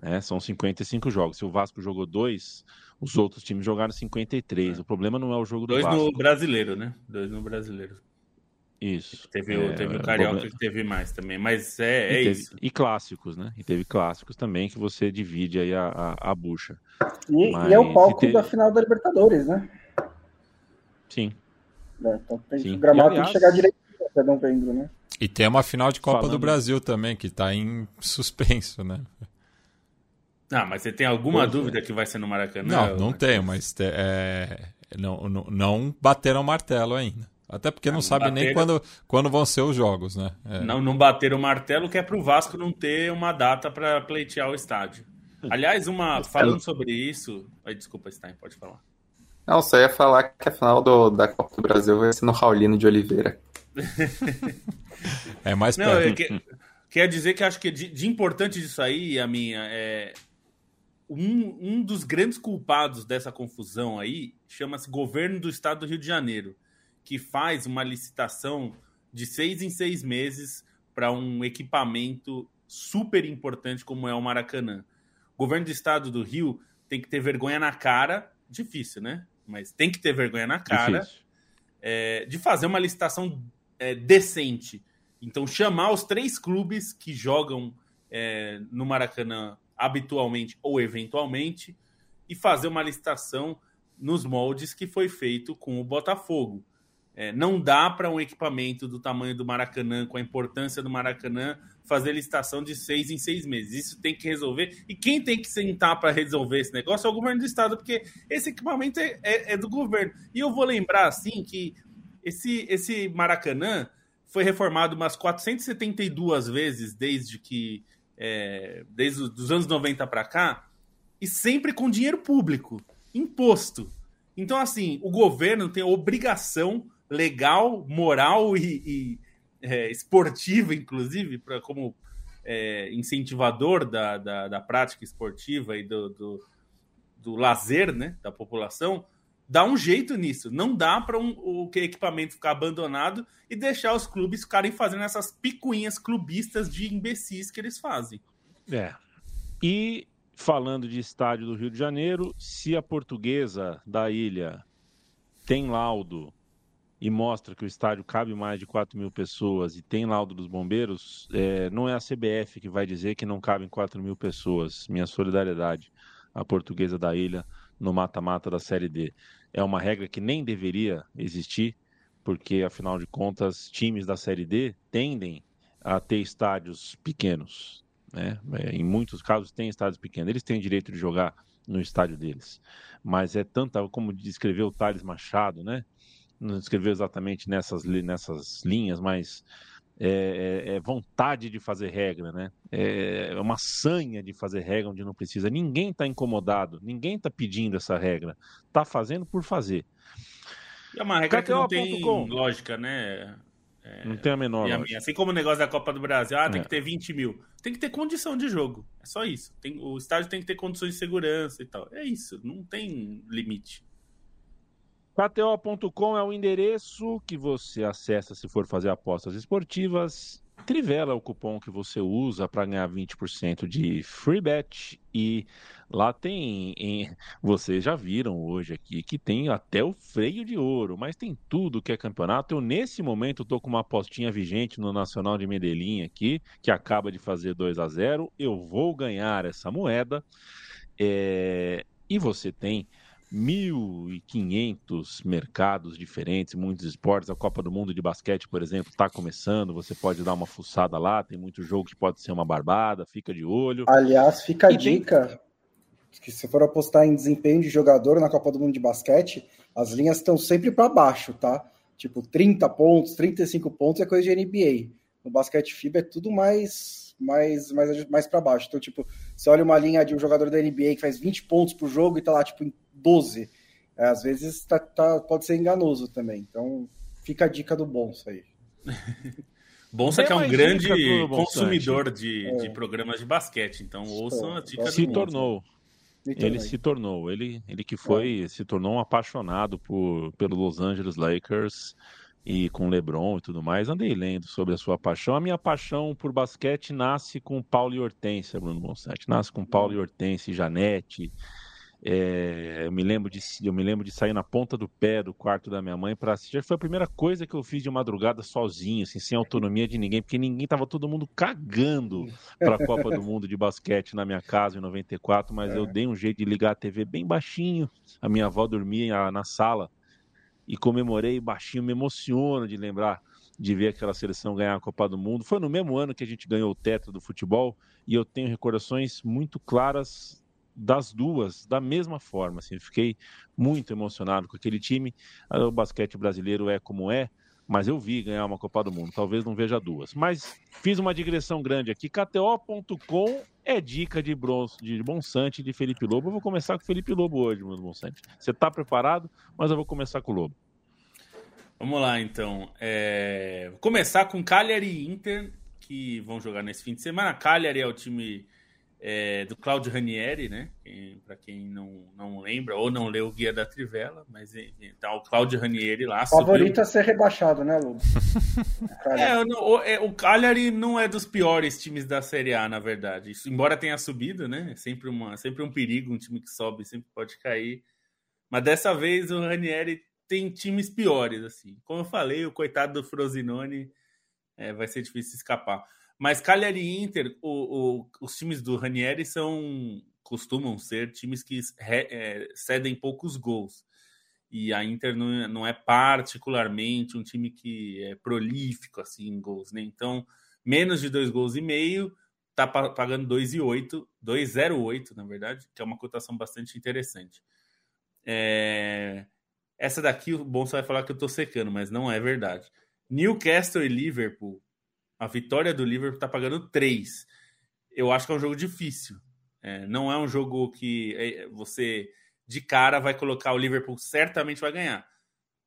Né? São 55 jogos. Se o Vasco jogou dois, os outros times jogaram 53. É. O problema não é o jogo do dois Vasco. Dois no brasileiro, né? Dois no brasileiro. Isso. Teve, é, teve o Carioca problema... que teve mais também, mas é, é e teve, isso. E clássicos, né? E teve clássicos também que você divide aí a, a, a bucha. E, mas, e, é o palco teve... da final da Libertadores, né? Sim. É, então tem Sim. o gramado aliás... tem que chegar direito até novembro, né? E tem uma final de Copa Falando... do Brasil também, que está em suspenso, né? Ah, mas você tem alguma pois dúvida é. que vai ser no Maracanã? Não, não tenho, mas é, não, não, não bateram o martelo ainda. Até porque não, não sabe bateram... nem quando, quando vão ser os jogos, né? É. Não, não bateram o martelo, que é para o Vasco não ter uma data para pleitear o estádio. Aliás, uma falando sobre isso. Ai, desculpa, Stein, pode falar. Não, só ia falar que a final do, da Copa do Brasil vai ser no Raulino de Oliveira. (laughs) é mais perto. Não, é que, quer dizer que acho que de, de importante disso aí, a minha, é, um, um dos grandes culpados dessa confusão aí chama-se Governo do Estado do Rio de Janeiro, que faz uma licitação de seis em seis meses para um equipamento super importante como é o Maracanã. O governo do Estado do Rio tem que ter vergonha na cara, difícil, né? Mas tem que ter vergonha na cara é, de fazer uma licitação é, decente. Então, chamar os três clubes que jogam é, no Maracanã habitualmente ou eventualmente, e fazer uma licitação nos moldes que foi feito com o Botafogo. É, não dá para um equipamento do tamanho do Maracanã, com a importância do Maracanã, fazer licitação de seis em seis meses. Isso tem que resolver. E quem tem que sentar para resolver esse negócio é o governo do estado, porque esse equipamento é, é, é, do governo. E eu vou lembrar, assim, que esse, esse Maracanã foi reformado umas 472 vezes desde que é, desde os anos 90 para cá, e sempre com dinheiro público, imposto. Então, assim, o governo tem a obrigação legal, moral e, e é, esportiva, inclusive, pra, como é, incentivador da, da, da, prática esportiva e do, do, do, lazer né, da população, dá um jeito nisso. Não dá para um, o equipamento ficar abandonado e deixar os clubes ficarem fazendo essas picuinhas clubistas de imbecis que eles fazem. É. E falando de estádio do Rio de Janeiro, se a portuguesa da ilha tem laudo e mostra que o estádio cabe mais de 4 mil pessoas e tem laudo dos bombeiros, é, não é a CBF que vai dizer que não cabem 4 mil pessoas. Minha solidariedade à portuguesa da ilha no mata-mata da Série D. É uma regra que nem deveria existir, porque afinal de contas, times da Série D tendem a ter estádios pequenos. Né? É, em muitos casos, tem estádios pequenos. Eles têm direito de jogar no estádio deles. Mas é tanta, como descreveu o Thales Machado, né? Não descreveu exatamente nessas, nessas linhas, mas é, é, é, vontade de fazer regra, né? É, é uma sanha de fazer regra onde não precisa. Ninguém está incomodado, ninguém está pedindo essa regra. Está fazendo por fazer. É uma regra que não tem lógica, né? É, não tem a menor lógica. Assim como o negócio da Copa do Brasil, ah, tem é. que ter 20 mil. Tem que ter condição de jogo. É só isso. Tem, o estádio tem que ter condições de segurança e tal. É isso. Não tem limite. KTO.com é o endereço que você acessa se for fazer apostas esportivas. Trivela é o cupom que você usa para ganhar 20% de free bet e lá tem, em, vocês já viram hoje aqui que tem até o freio de ouro, mas tem tudo que é campeonato. Eu nesse momento estou com uma apostinha vigente no Nacional de Medellín aqui, que acaba de fazer 2 a 0. Eu vou ganhar essa moeda. É... E você tem 1.500 mercados diferentes, muitos esportes. A Copa do Mundo de basquete, por exemplo, está começando. Você pode dar uma fuçada lá. Tem muito jogo que pode ser uma barbada. Fica de olho. Aliás, fica a e dica tem... que se for apostar em desempenho de jogador na Copa do Mundo de basquete, as linhas estão sempre para baixo, tá? Tipo, 30 pontos, 35 pontos é coisa de NBA. No basquete FIBA é tudo mais mais mais, mais para baixo. Então, tipo, você olha uma linha de um jogador da NBA que faz 20 pontos por jogo e tá lá, tipo, em 12. É, às vezes tá, tá, pode ser enganoso também. Então, fica a dica do Bonsa aí. (laughs) Bonsa que é um grande consumidor de, é. de programas de basquete, então ouçam a dica se do tornou. Ele se tornou, ele, ele que foi, é. se tornou um apaixonado por, pelo Los Angeles Lakers e com LeBron e tudo mais. Andei lendo sobre a sua paixão. A minha paixão por basquete nasce com Paulo e Hortência, Bruno Bonsante. Nasce com Paulo e Hortência Janete é, eu, me lembro de, eu me lembro de sair na ponta do pé do quarto da minha mãe para assistir. Foi a primeira coisa que eu fiz de madrugada sozinho, assim, sem autonomia de ninguém, porque ninguém tava todo mundo cagando para a Copa do Mundo de basquete na minha casa em 94, mas é. eu dei um jeito de ligar a TV bem baixinho. A minha avó dormia na sala e comemorei baixinho, me emociono de lembrar de ver aquela seleção ganhar a Copa do Mundo. Foi no mesmo ano que a gente ganhou o teto do futebol e eu tenho recordações muito claras das duas da mesma forma. Assim, fiquei muito emocionado com aquele time. O basquete brasileiro é como é, mas eu vi ganhar uma Copa do Mundo. Talvez não veja duas. Mas fiz uma digressão grande aqui. KTO.com é dica de, bronze, de Bonsante de Felipe Lobo. Eu vou começar com o Felipe Lobo hoje, meu Bonsante. Você está preparado? Mas eu vou começar com o Lobo. Vamos lá, então. É... Vou começar com Cagliari e Inter, que vão jogar nesse fim de semana. Cagliari é o time é, do Claudio Ranieri, né? Para quem não, não lembra ou não leu o Guia da Trivela, mas então o Claudio Ranieri lá. Favorito a ser rebaixado, né, Lu? (laughs) é, o, é, o Cagliari não é dos piores times da Série A, na verdade. Isso, embora tenha subido, né? É sempre, uma, sempre um perigo, um time que sobe sempre pode cair. Mas dessa vez o Ranieri tem times piores, assim. Como eu falei, o coitado do Frosinone é, vai ser difícil escapar. Mas Cagliari e Inter, o, o, os times do Ranieri são costumam ser times que re, é, cedem poucos gols. E a Inter não, é, não, é particularmente um time que é prolífico assim em gols, né? Então, menos de dois gols e meio, tá pagando 2,8, 2,08, na verdade, que é uma cotação bastante interessante. É... Essa daqui, o Bonsa vai falar que eu tô secando, mas não é verdade. Newcastle e Liverpool a vitória do Liverpool está pagando 3. Eu acho que é um jogo difícil. É, não é um jogo que é, você de cara vai colocar o Liverpool certamente vai ganhar.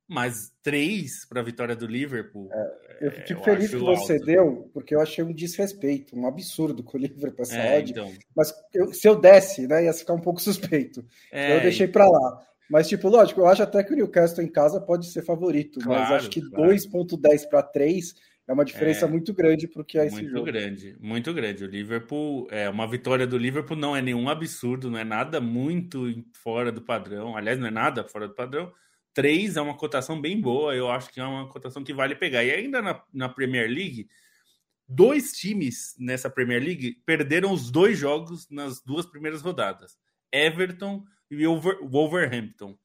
Mas 3 para a vitória do Liverpool. É, eu fico é, feliz que você alto. deu, porque eu achei um desrespeito, um absurdo com o Liverpool essa é, odd. Então... Mas eu, se eu desse, né, ia ficar um pouco suspeito. É, então eu deixei para lá. Mas, tipo, lógico, eu acho até que o Newcastle em casa pode ser favorito, claro, mas acho que claro. 2,10 para 3 é uma diferença é, muito grande para o que é esse muito jogo. Muito grande, muito grande. O Liverpool, é uma vitória do Liverpool não é nenhum absurdo, não é nada muito fora do padrão. Aliás, não é nada fora do padrão. 3 é uma cotação bem boa, eu acho que é uma cotação que vale pegar. E ainda na, na Premier League, dois times nessa Premier League perderam os dois jogos nas duas primeiras rodadas: Everton e Wolverhampton.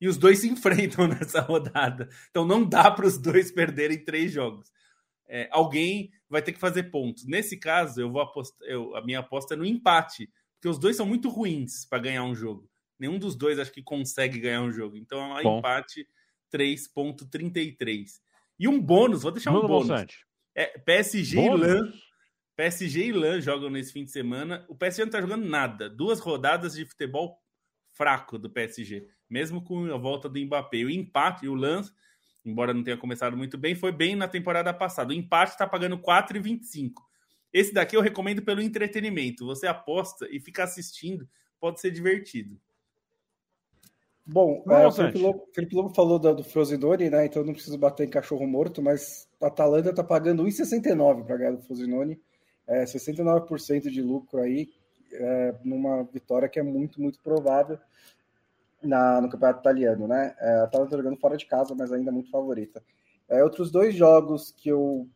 E os dois se (laughs) enfrentam nessa rodada. Então não dá para os dois perderem três jogos. É, alguém vai ter que fazer pontos. Nesse caso, eu vou apostar, eu, a minha aposta é no empate, porque os dois são muito ruins para ganhar um jogo. Nenhum dos dois acho que consegue ganhar um jogo. Então é um empate 3.33. E um bônus, vou deixar um Bruno bônus. É, PSG bônus? e LAN. PSG e LAN jogam nesse fim de semana. O PSG não tá jogando nada. Duas rodadas de futebol fraco do PSG, mesmo com a volta do Mbappé. O empate, o lance, embora não tenha começado muito bem, foi bem na temporada passada. O empate está pagando 4,25. Esse daqui eu recomendo pelo entretenimento. Você aposta e fica assistindo, pode ser divertido. Bom, é, o Felipe Lobo, Felipe Lobo, falou do, do Frosinone, né? Então não preciso bater em cachorro morto, mas a Atalanta está pagando 1,69 para ganhar do Frosinone. É, 69% de lucro aí é, numa vitória que é muito, muito provável na, no campeonato italiano, né? É, a Atalanta jogando fora de casa, mas ainda muito favorita. É, outros dois jogos que eu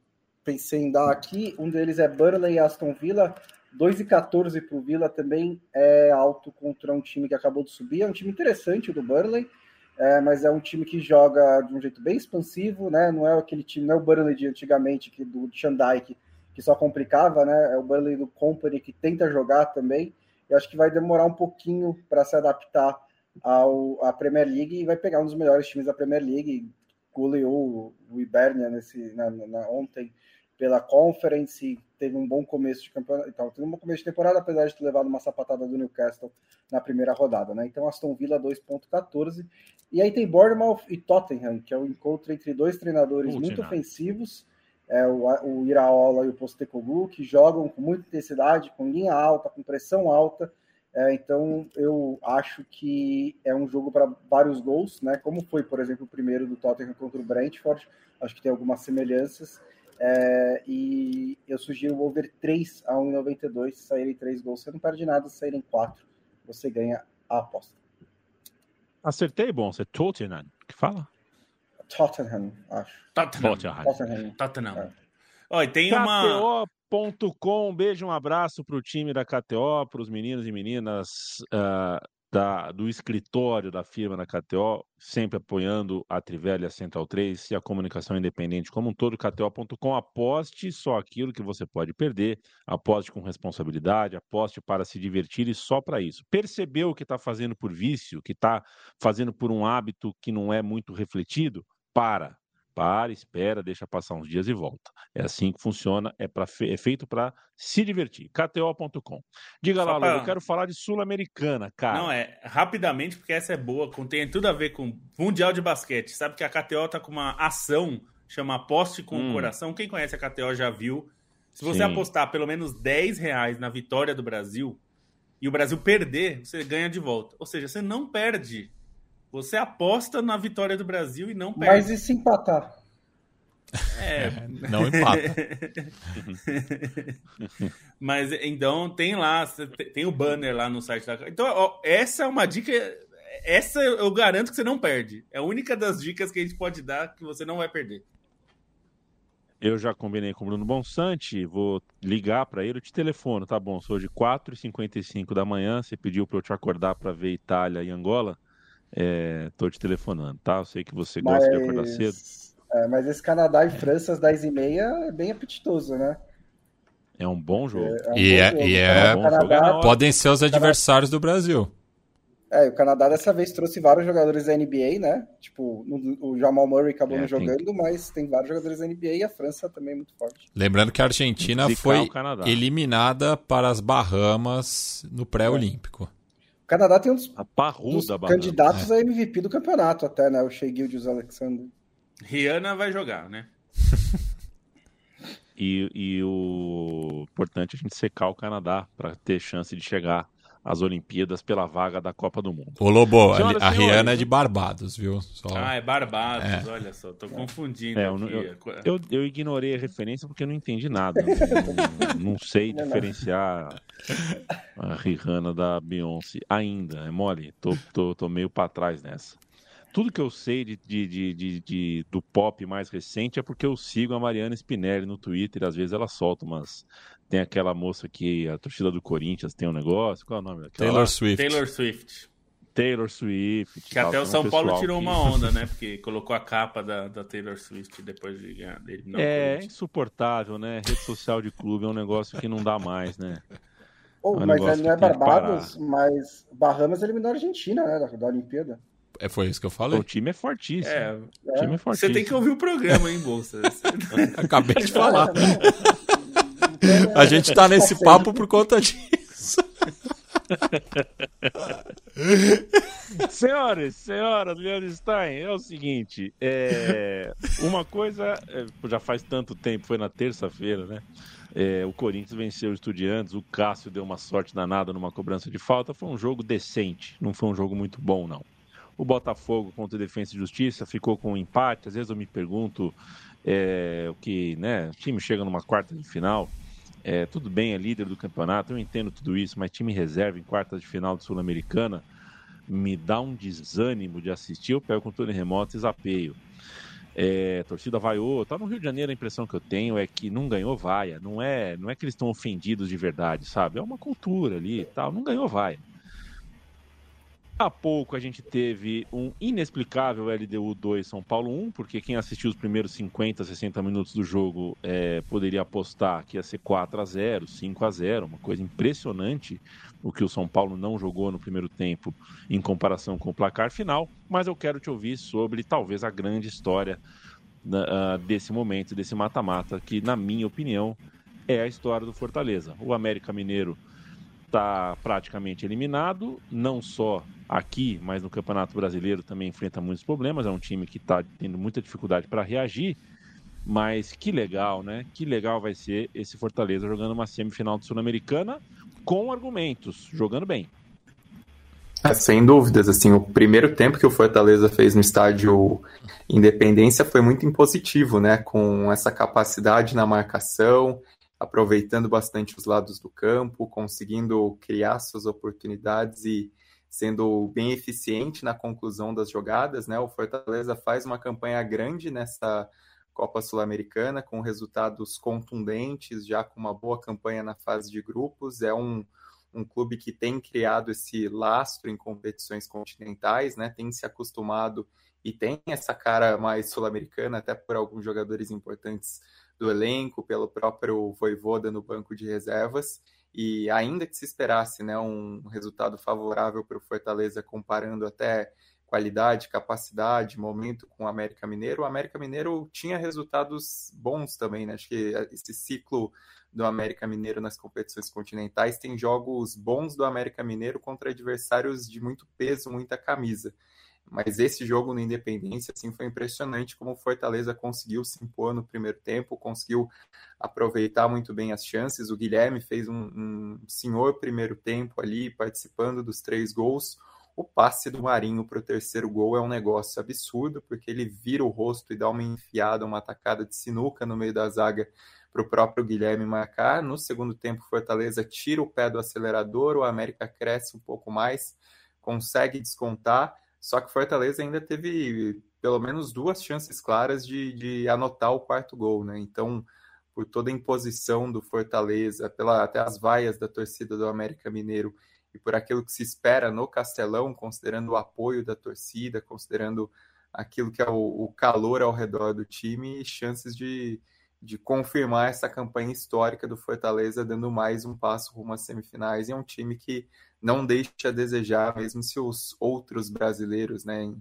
pensei em dar aqui, um deles é Burnley e Aston Villa, 2,14 para o Villa também é alto contra um time que acabou de subir. É um time interessante do Burnley, é, mas é um time que joga de um jeito bem expansivo, né? Não é aquele time, não é o Burnley de antigamente, que, do Shandike, que só complicava, né? É o Burnley do Company que tenta jogar também. Eu acho que vai demorar um pouquinho para se adaptar ao, à Premier League e vai pegar um dos melhores times da Premier League. Goleou o Ibernia nesse, na, na, ontem pela Conference, teve um bom começo de campeonato, então, teve um bom começo de temporada, apesar de ter levado uma sapatada do Newcastle na primeira rodada, né? Então Aston Villa 2.14. E aí tem Bournemouth e Tottenham, que é o um encontro entre dois treinadores muito ofensivos é, o, o Iraola e o Postecoglou, que jogam com muita intensidade, com linha alta, com pressão alta. É, então, eu acho que é um jogo para vários gols, né? Como foi, por exemplo, o primeiro do Tottenham contra o Brentford. Acho que tem algumas semelhanças. É, e eu sugiro o over 3 a 1,92, saírem 3 gols. Você não perde nada, saírem 4. Você ganha a aposta. Acertei, bom. Você é Tottenham, que fala? Tottenham, acho. Tottenham. Tottenham. Tottenham. É. Olha, tem uma. KTO.com, um beijo, um abraço para o time da KTO, para os meninos e meninas uh, da, do escritório da firma da KTO, sempre apoiando a Trivela Central 3 e a comunicação independente como um todo. KTO.com, aposte só aquilo que você pode perder, aposte com responsabilidade, aposte para se divertir e só para isso. Percebeu o que está fazendo por vício, que está fazendo por um hábito que não é muito refletido? Para, para, espera, deixa passar uns dias e volta. É assim que funciona, é, pra, é feito para se divertir. KTO.com. Diga Só lá, pra... eu quero falar de Sul-Americana, cara. Não, é rapidamente, porque essa é boa, tem tudo a ver com Mundial de Basquete. Sabe que a KTO tá com uma ação, chama Aposte com hum. o Coração. Quem conhece a KTO já viu. Se você Sim. apostar pelo menos 10 reais na vitória do Brasil e o Brasil perder, você ganha de volta. Ou seja, você não perde você aposta na vitória do Brasil e não perde. Mas e se empatar? É, não empata. (laughs) Mas então tem lá, tem o banner lá no site da. Então, ó, essa é uma dica. Essa eu garanto que você não perde. É a única das dicas que a gente pode dar que você não vai perder. Eu já combinei com o Bruno Bonsante, vou ligar para ele, eu te telefono, tá bom? Sou de 4h55 da manhã, você pediu para eu te acordar para ver Itália e Angola. É, tô te telefonando, tá? Eu sei que você gosta mas, de acordar cedo. É, mas esse Canadá e França às 10h30 é bem apetitoso, né? É um bom jogo. É, é um e, bom é, jogo. e é, Canadá, podem ser os adversários do Brasil. É, o Canadá dessa vez trouxe vários jogadores da NBA, né? Tipo, o Jamal Murray acabou é, não jogando, tem... mas tem vários jogadores da NBA e a França também é muito forte. Lembrando que a Argentina foi eliminada para as Bahamas no pré-olímpico. Canadá tem um dos, dos candidatos é. a MVP do campeonato, até, né? O Shea Gildius Alexander. Rihanna vai jogar, né? (laughs) e, e o importante é a gente secar o Canadá para ter chance de chegar as Olimpíadas pela vaga da Copa do Mundo. Ô Lobo, Senhoras, a Rihanna é de Barbados, viu? Só... Ah, é Barbados, é. olha só, tô confundindo. É, eu, eu, eu, eu, ignorei a referência porque eu não entendi nada. não, não, sei diferenciar a Rihanna da Beyoncé ainda, é mole. Tô, tô, tô meio para trás nessa. Tudo que eu sei de, de, de, de, do pop mais recente é porque eu sigo a Mariana Spinelli no Twitter. Às vezes ela solta umas tem aquela moça que a torcida do Corinthians tem um negócio. Qual é o nome daquela? Taylor Swift. Taylor Swift. Taylor Swift. Que até o São Paulo tirou que... uma (laughs) onda, né? Porque colocou a capa da, da Taylor Swift depois de ganhar dele. Não, é insuportável, né? Rede social de clube é um negócio que não dá mais, né? Oh, é um mas não é Barbados, mas Bahamas eliminou a Argentina, né? Da, da Olimpíada. É, foi isso que eu falei. O time é fortíssimo. É, o time é fortíssimo. Você tem que ouvir o programa, hein, Bolsa? (laughs) Acabei de falar. A gente tá nesse papo por conta disso. senhoras, senhoras, Leandro Stein, é o seguinte: é, uma coisa, é, já faz tanto tempo, foi na terça-feira, né? É, o Corinthians venceu o Estudiantes, o Cássio deu uma sorte danada numa cobrança de falta. Foi um jogo decente, não foi um jogo muito bom, não. O Botafogo contra o Defesa e Justiça ficou com um empate. Às vezes eu me pergunto é, o que, né? O time chega numa quarta de final é, tudo bem, é líder do campeonato, eu entendo tudo isso, mas time reserva em quartas de final de Sul-Americana me dá um desânimo de assistir. Eu pego controle remoto e zapeio. É, torcida vaiou, tá no Rio de Janeiro a impressão que eu tenho é que não ganhou vaia, não é, não é que eles estão ofendidos de verdade, sabe? É uma cultura ali, tal, não ganhou vaia. Há pouco a gente teve um inexplicável LDU 2 São Paulo 1, porque quem assistiu os primeiros 50, 60 minutos do jogo é, poderia apostar que ia ser 4 a 0 5 a 0 uma coisa impressionante o que o São Paulo não jogou no primeiro tempo em comparação com o placar final. Mas eu quero te ouvir sobre talvez a grande história uh, desse momento, desse mata-mata, que, na minha opinião, é a história do Fortaleza. O América Mineiro está praticamente eliminado, não só aqui, mas no Campeonato Brasileiro também enfrenta muitos problemas. É um time que está tendo muita dificuldade para reagir. Mas que legal, né? Que legal vai ser esse Fortaleza jogando uma semifinal de Sul-Americana com argumentos, jogando bem. É, sem dúvidas, assim, o primeiro tempo que o Fortaleza fez no estádio Independência foi muito impositivo, né? Com essa capacidade na marcação, aproveitando bastante os lados do campo, conseguindo criar suas oportunidades e sendo bem eficiente na conclusão das jogadas, né? O Fortaleza faz uma campanha grande nessa Copa Sul-Americana com resultados contundentes, já com uma boa campanha na fase de grupos. É um, um clube que tem criado esse lastro em competições continentais, né? Tem se acostumado e tem essa cara mais sul-americana, até por alguns jogadores importantes do elenco, pelo próprio Voivoda no banco de reservas. E ainda que se esperasse né, um resultado favorável para o Fortaleza, comparando até qualidade, capacidade, momento com o América Mineiro, o América Mineiro tinha resultados bons também. Né? Acho que esse ciclo do América Mineiro nas competições continentais tem jogos bons do América Mineiro contra adversários de muito peso, muita camisa. Mas esse jogo no Independência assim, foi impressionante como o Fortaleza conseguiu se impor no primeiro tempo, conseguiu aproveitar muito bem as chances. O Guilherme fez um, um senhor primeiro tempo ali, participando dos três gols. O passe do Marinho para o terceiro gol é um negócio absurdo, porque ele vira o rosto e dá uma enfiada, uma atacada de sinuca no meio da zaga para o próprio Guilherme marcar. No segundo tempo, Fortaleza tira o pé do acelerador, o América cresce um pouco mais, consegue descontar só que Fortaleza ainda teve pelo menos duas chances claras de, de anotar o quarto gol, né? Então, por toda a imposição do Fortaleza, pela, até as vaias da torcida do América Mineiro e por aquilo que se espera no Castelão, considerando o apoio da torcida, considerando aquilo que é o, o calor ao redor do time e chances de, de confirmar essa campanha histórica do Fortaleza, dando mais um passo rumo às semifinais. E é um time que não deixa a desejar, mesmo se os outros brasileiros, né,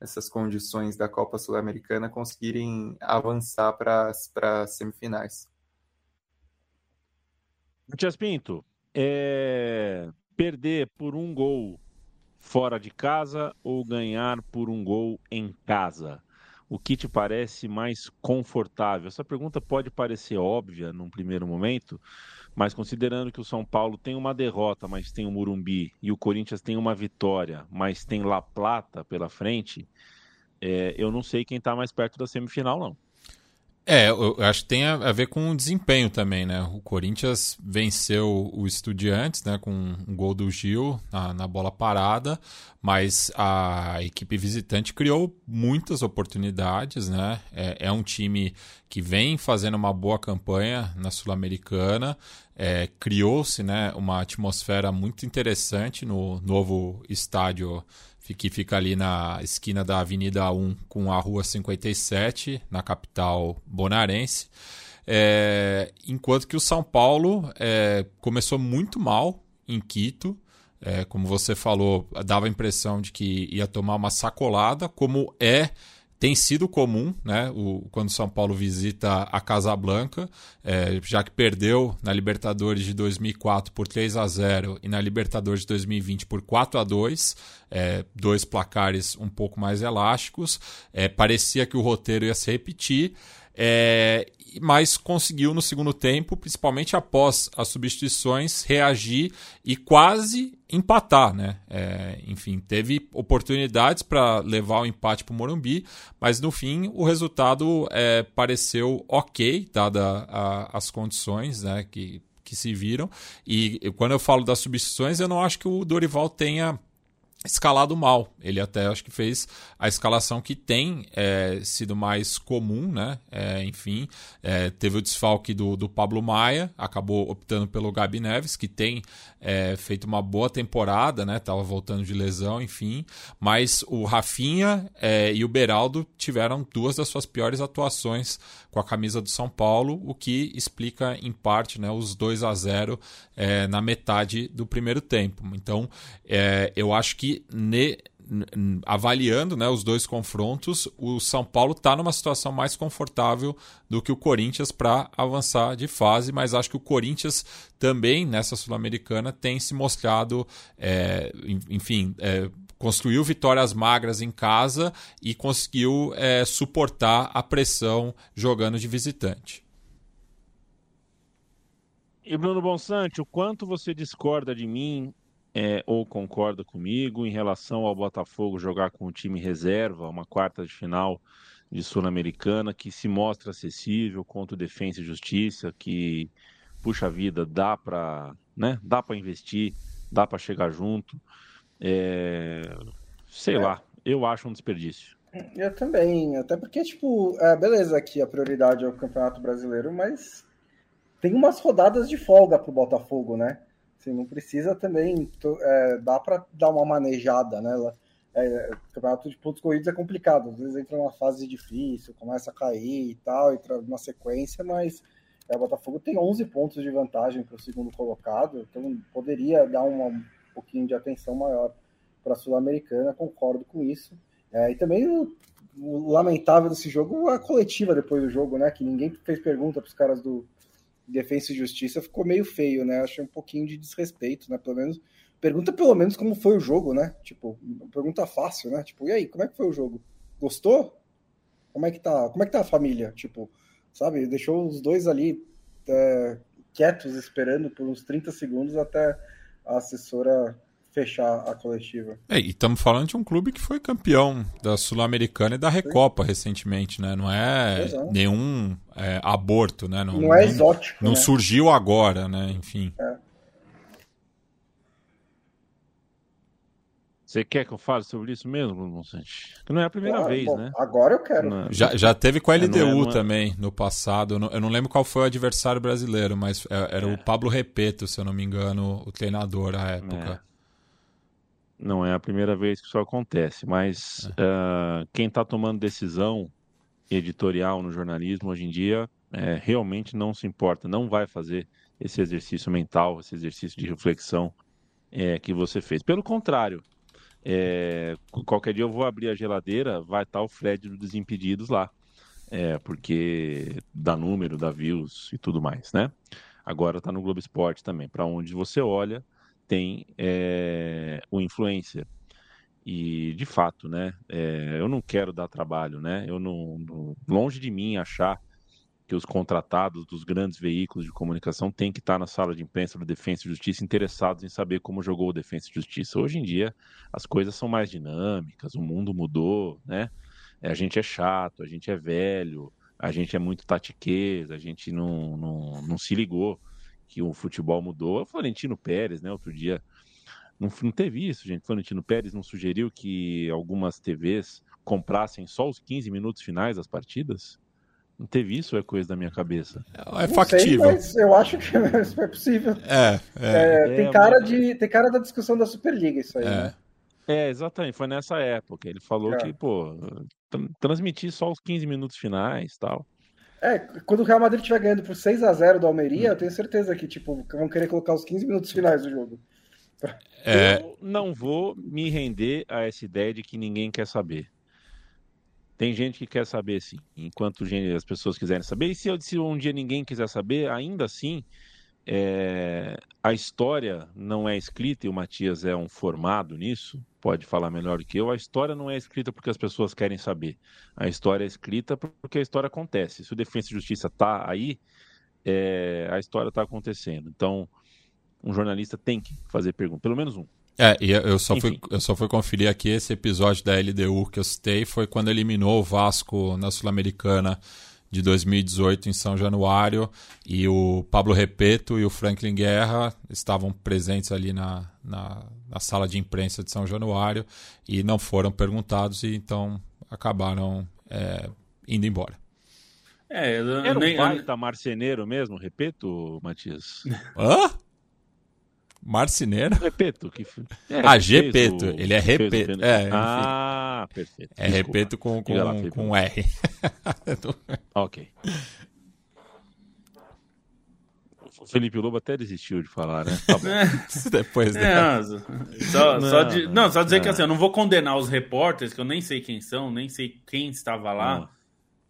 nessas condições da Copa Sul-Americana, conseguirem avançar para as semifinais. Matias Pinto, é... perder por um gol fora de casa ou ganhar por um gol em casa? O que te parece mais confortável? Essa pergunta pode parecer óbvia num primeiro momento, mas considerando que o São Paulo tem uma derrota, mas tem o Murumbi, e o Corinthians tem uma vitória, mas tem La Plata pela frente, é, eu não sei quem está mais perto da semifinal, não. É, eu acho que tem a, ver com o desempenho também, né? O Corinthians venceu o Estudiantes, né? Com um gol do Gil na, na, bola parada, mas a equipe visitante criou muitas oportunidades, né? É, é um time que vem fazendo uma boa campanha na Sul-Americana, é, criou-se né, uma atmosfera muito interessante no novo estádio que fica ali na esquina da Avenida 1 com a Rua 57, na capital bonarense. É, enquanto que o São Paulo é, começou muito mal em Quito. É, como você falou, dava a impressão de que ia tomar uma sacolada, como é tem sido comum, né, o, quando o São Paulo visita a Casablanca, é, já que perdeu na Libertadores de 2004 por 3 a 0 e na Libertadores de 2020 por 4 a 2 é, dois placares um pouco mais elásticos. É, parecia que o roteiro ia se repetir. É, mas conseguiu no segundo tempo, principalmente após as substituições, reagir e quase empatar, né? É, enfim, teve oportunidades para levar o empate para o Morumbi, mas no fim o resultado é, pareceu ok, dada a, as condições, né? Que, que se viram. E quando eu falo das substituições, eu não acho que o Dorival tenha escalado mal. Ele até acho que fez a escalação que tem é, sido mais comum, né? É, enfim, é, teve o desfalque do, do Pablo Maia, acabou optando pelo Gabi Neves, que tem é, feito uma boa temporada, né? Tava voltando de lesão, enfim. Mas o Rafinha é, e o Beraldo tiveram duas das suas piores atuações com a camisa do São Paulo, o que explica em parte, né? Os 2 a 0 é, na metade do primeiro tempo. Então, eu acho que ne, avaliando né, os dois confrontos, o São Paulo está numa situação mais confortável do que o Corinthians para avançar de fase, mas acho que o Corinthians também nessa Sul-Americana tem se mostrado, é, enfim, é, construiu vitórias magras em casa e conseguiu é, suportar a pressão jogando de visitante. E Bruno Bonsante, o quanto você discorda de mim é, ou concorda comigo em relação ao Botafogo jogar com o time reserva, uma quarta de final de Sul-Americana, que se mostra acessível contra o Defensa e Justiça, que, puxa vida, dá para né, dá investir, dá para chegar junto. É, sei é. lá, eu acho um desperdício. Eu também, até porque, tipo, é, beleza que a prioridade é o Campeonato Brasileiro, mas tem umas rodadas de folga pro Botafogo, né? Assim, não precisa também. É, dá para dar uma manejada, né? É, o campeonato de pontos corridos é complicado. Às vezes entra numa fase difícil, começa a cair e tal, entra numa sequência, mas é, o Botafogo tem 11 pontos de vantagem para o segundo colocado, então poderia dar uma, um pouquinho de atenção maior para a Sul-Americana, concordo com isso. É, e também o, o, lamentável desse jogo a coletiva depois do jogo, né? Que ninguém fez pergunta para os caras do, Defesa e Justiça ficou meio feio, né? Achei um pouquinho de desrespeito, né? Pelo menos pergunta pelo menos como foi o jogo, né? Tipo, pergunta fácil, né? Tipo, e aí, como é que foi o jogo? Gostou? Como é que tá? Como é que tá a família? Tipo, sabe? Deixou os dois ali é, quietos esperando por uns 30 segundos até a assessora fechar a coletiva. É, e estamos falando de um clube que foi campeão da Sul-Americana e da Recopa Sim. recentemente, né? Não é Exato. nenhum é, aborto, né? Não, não é exótico. Não né? surgiu agora, né? Enfim. É. Você quer que eu fale sobre isso mesmo, Monsanto? Que não é a primeira vez, bom, né? Agora eu quero. Não, já, já teve com a LDU é, não é, também no passado. Eu não, eu não, lembro qual foi o adversário brasileiro, mas é, era o é. Pablo Repeto, se eu não me engano, o treinador à época. Não é a primeira vez que isso acontece, mas uh, quem está tomando decisão editorial no jornalismo hoje em dia é, realmente não se importa, não vai fazer esse exercício mental, esse exercício de reflexão é, que você fez. Pelo contrário, é, qualquer dia eu vou abrir a geladeira, vai estar tá o Fred do Desimpedidos lá, é, porque dá número, dá views e tudo mais, né? Agora está no Globo Esporte também, para onde você olha tem é, o influencer. E, de fato, né, é, eu não quero dar trabalho, né? Eu não, não, longe de mim achar que os contratados dos grandes veículos de comunicação têm que estar na sala de imprensa do Defensa e Justiça interessados em saber como jogou o Defensa e Justiça. Hoje em dia, as coisas são mais dinâmicas, o mundo mudou, né? A gente é chato, a gente é velho, a gente é muito tatiquês, a gente não, não, não se ligou que o futebol mudou. O Florentino Pérez, né, outro dia, não, não teve isso, gente. O Florentino Pérez não sugeriu que algumas TVs comprassem só os 15 minutos finais das partidas? Não teve isso ou é coisa da minha cabeça? É factível. Sei, eu acho que (laughs) é possível. É, é. é tem, cara de, tem cara da discussão da Superliga isso aí. É. Né? É, exatamente, foi nessa época. Ele falou é. que, pô, transmitir só os 15 minutos finais tal. É, quando o Real Madrid estiver ganhando por 6 a 0 do Almeria, hum. eu tenho certeza que, tipo, vão querer colocar os 15 minutos finais do jogo. É... Eu não vou me render a essa ideia de que ninguém quer saber. Tem gente que quer saber, sim. Enquanto as pessoas quiserem saber. E se, se um dia ninguém quiser saber, ainda assim, é, a história não é escrita, e o Matias é um formado nisso, pode falar melhor do que eu. A história não é escrita porque as pessoas querem saber. A história é escrita porque a história acontece. Se o Defesa e Justiça está aí, é, a história está acontecendo. Então, um jornalista tem que fazer pergunta, pelo menos um. É, e eu só, fui, eu só fui conferir aqui esse episódio da LDU que eu citei, foi quando eliminou o Vasco na Sul-Americana de 2018 em São Januário e o Pablo Repeto e o Franklin Guerra estavam presentes ali na, na, na, sala de imprensa de São Januário e não foram perguntados e então acabaram é, indo embora. É, eu, Era nem, um baita marceneiro mesmo, Repeto, Matias? Hã? Marceneiro? Repeto. Que... É, ah, Gepeto. O... Ele é Repeto. É, ah, perfeito. É Desculpa. Repeto com, com, lá, com R. (laughs) ok. O Felipe Lobo até desistiu de falar, né? Tá (laughs) Depois é, só, não, só, de, não, só dizer não. que assim, eu não vou condenar os repórteres, que eu nem sei quem são, nem sei quem estava lá.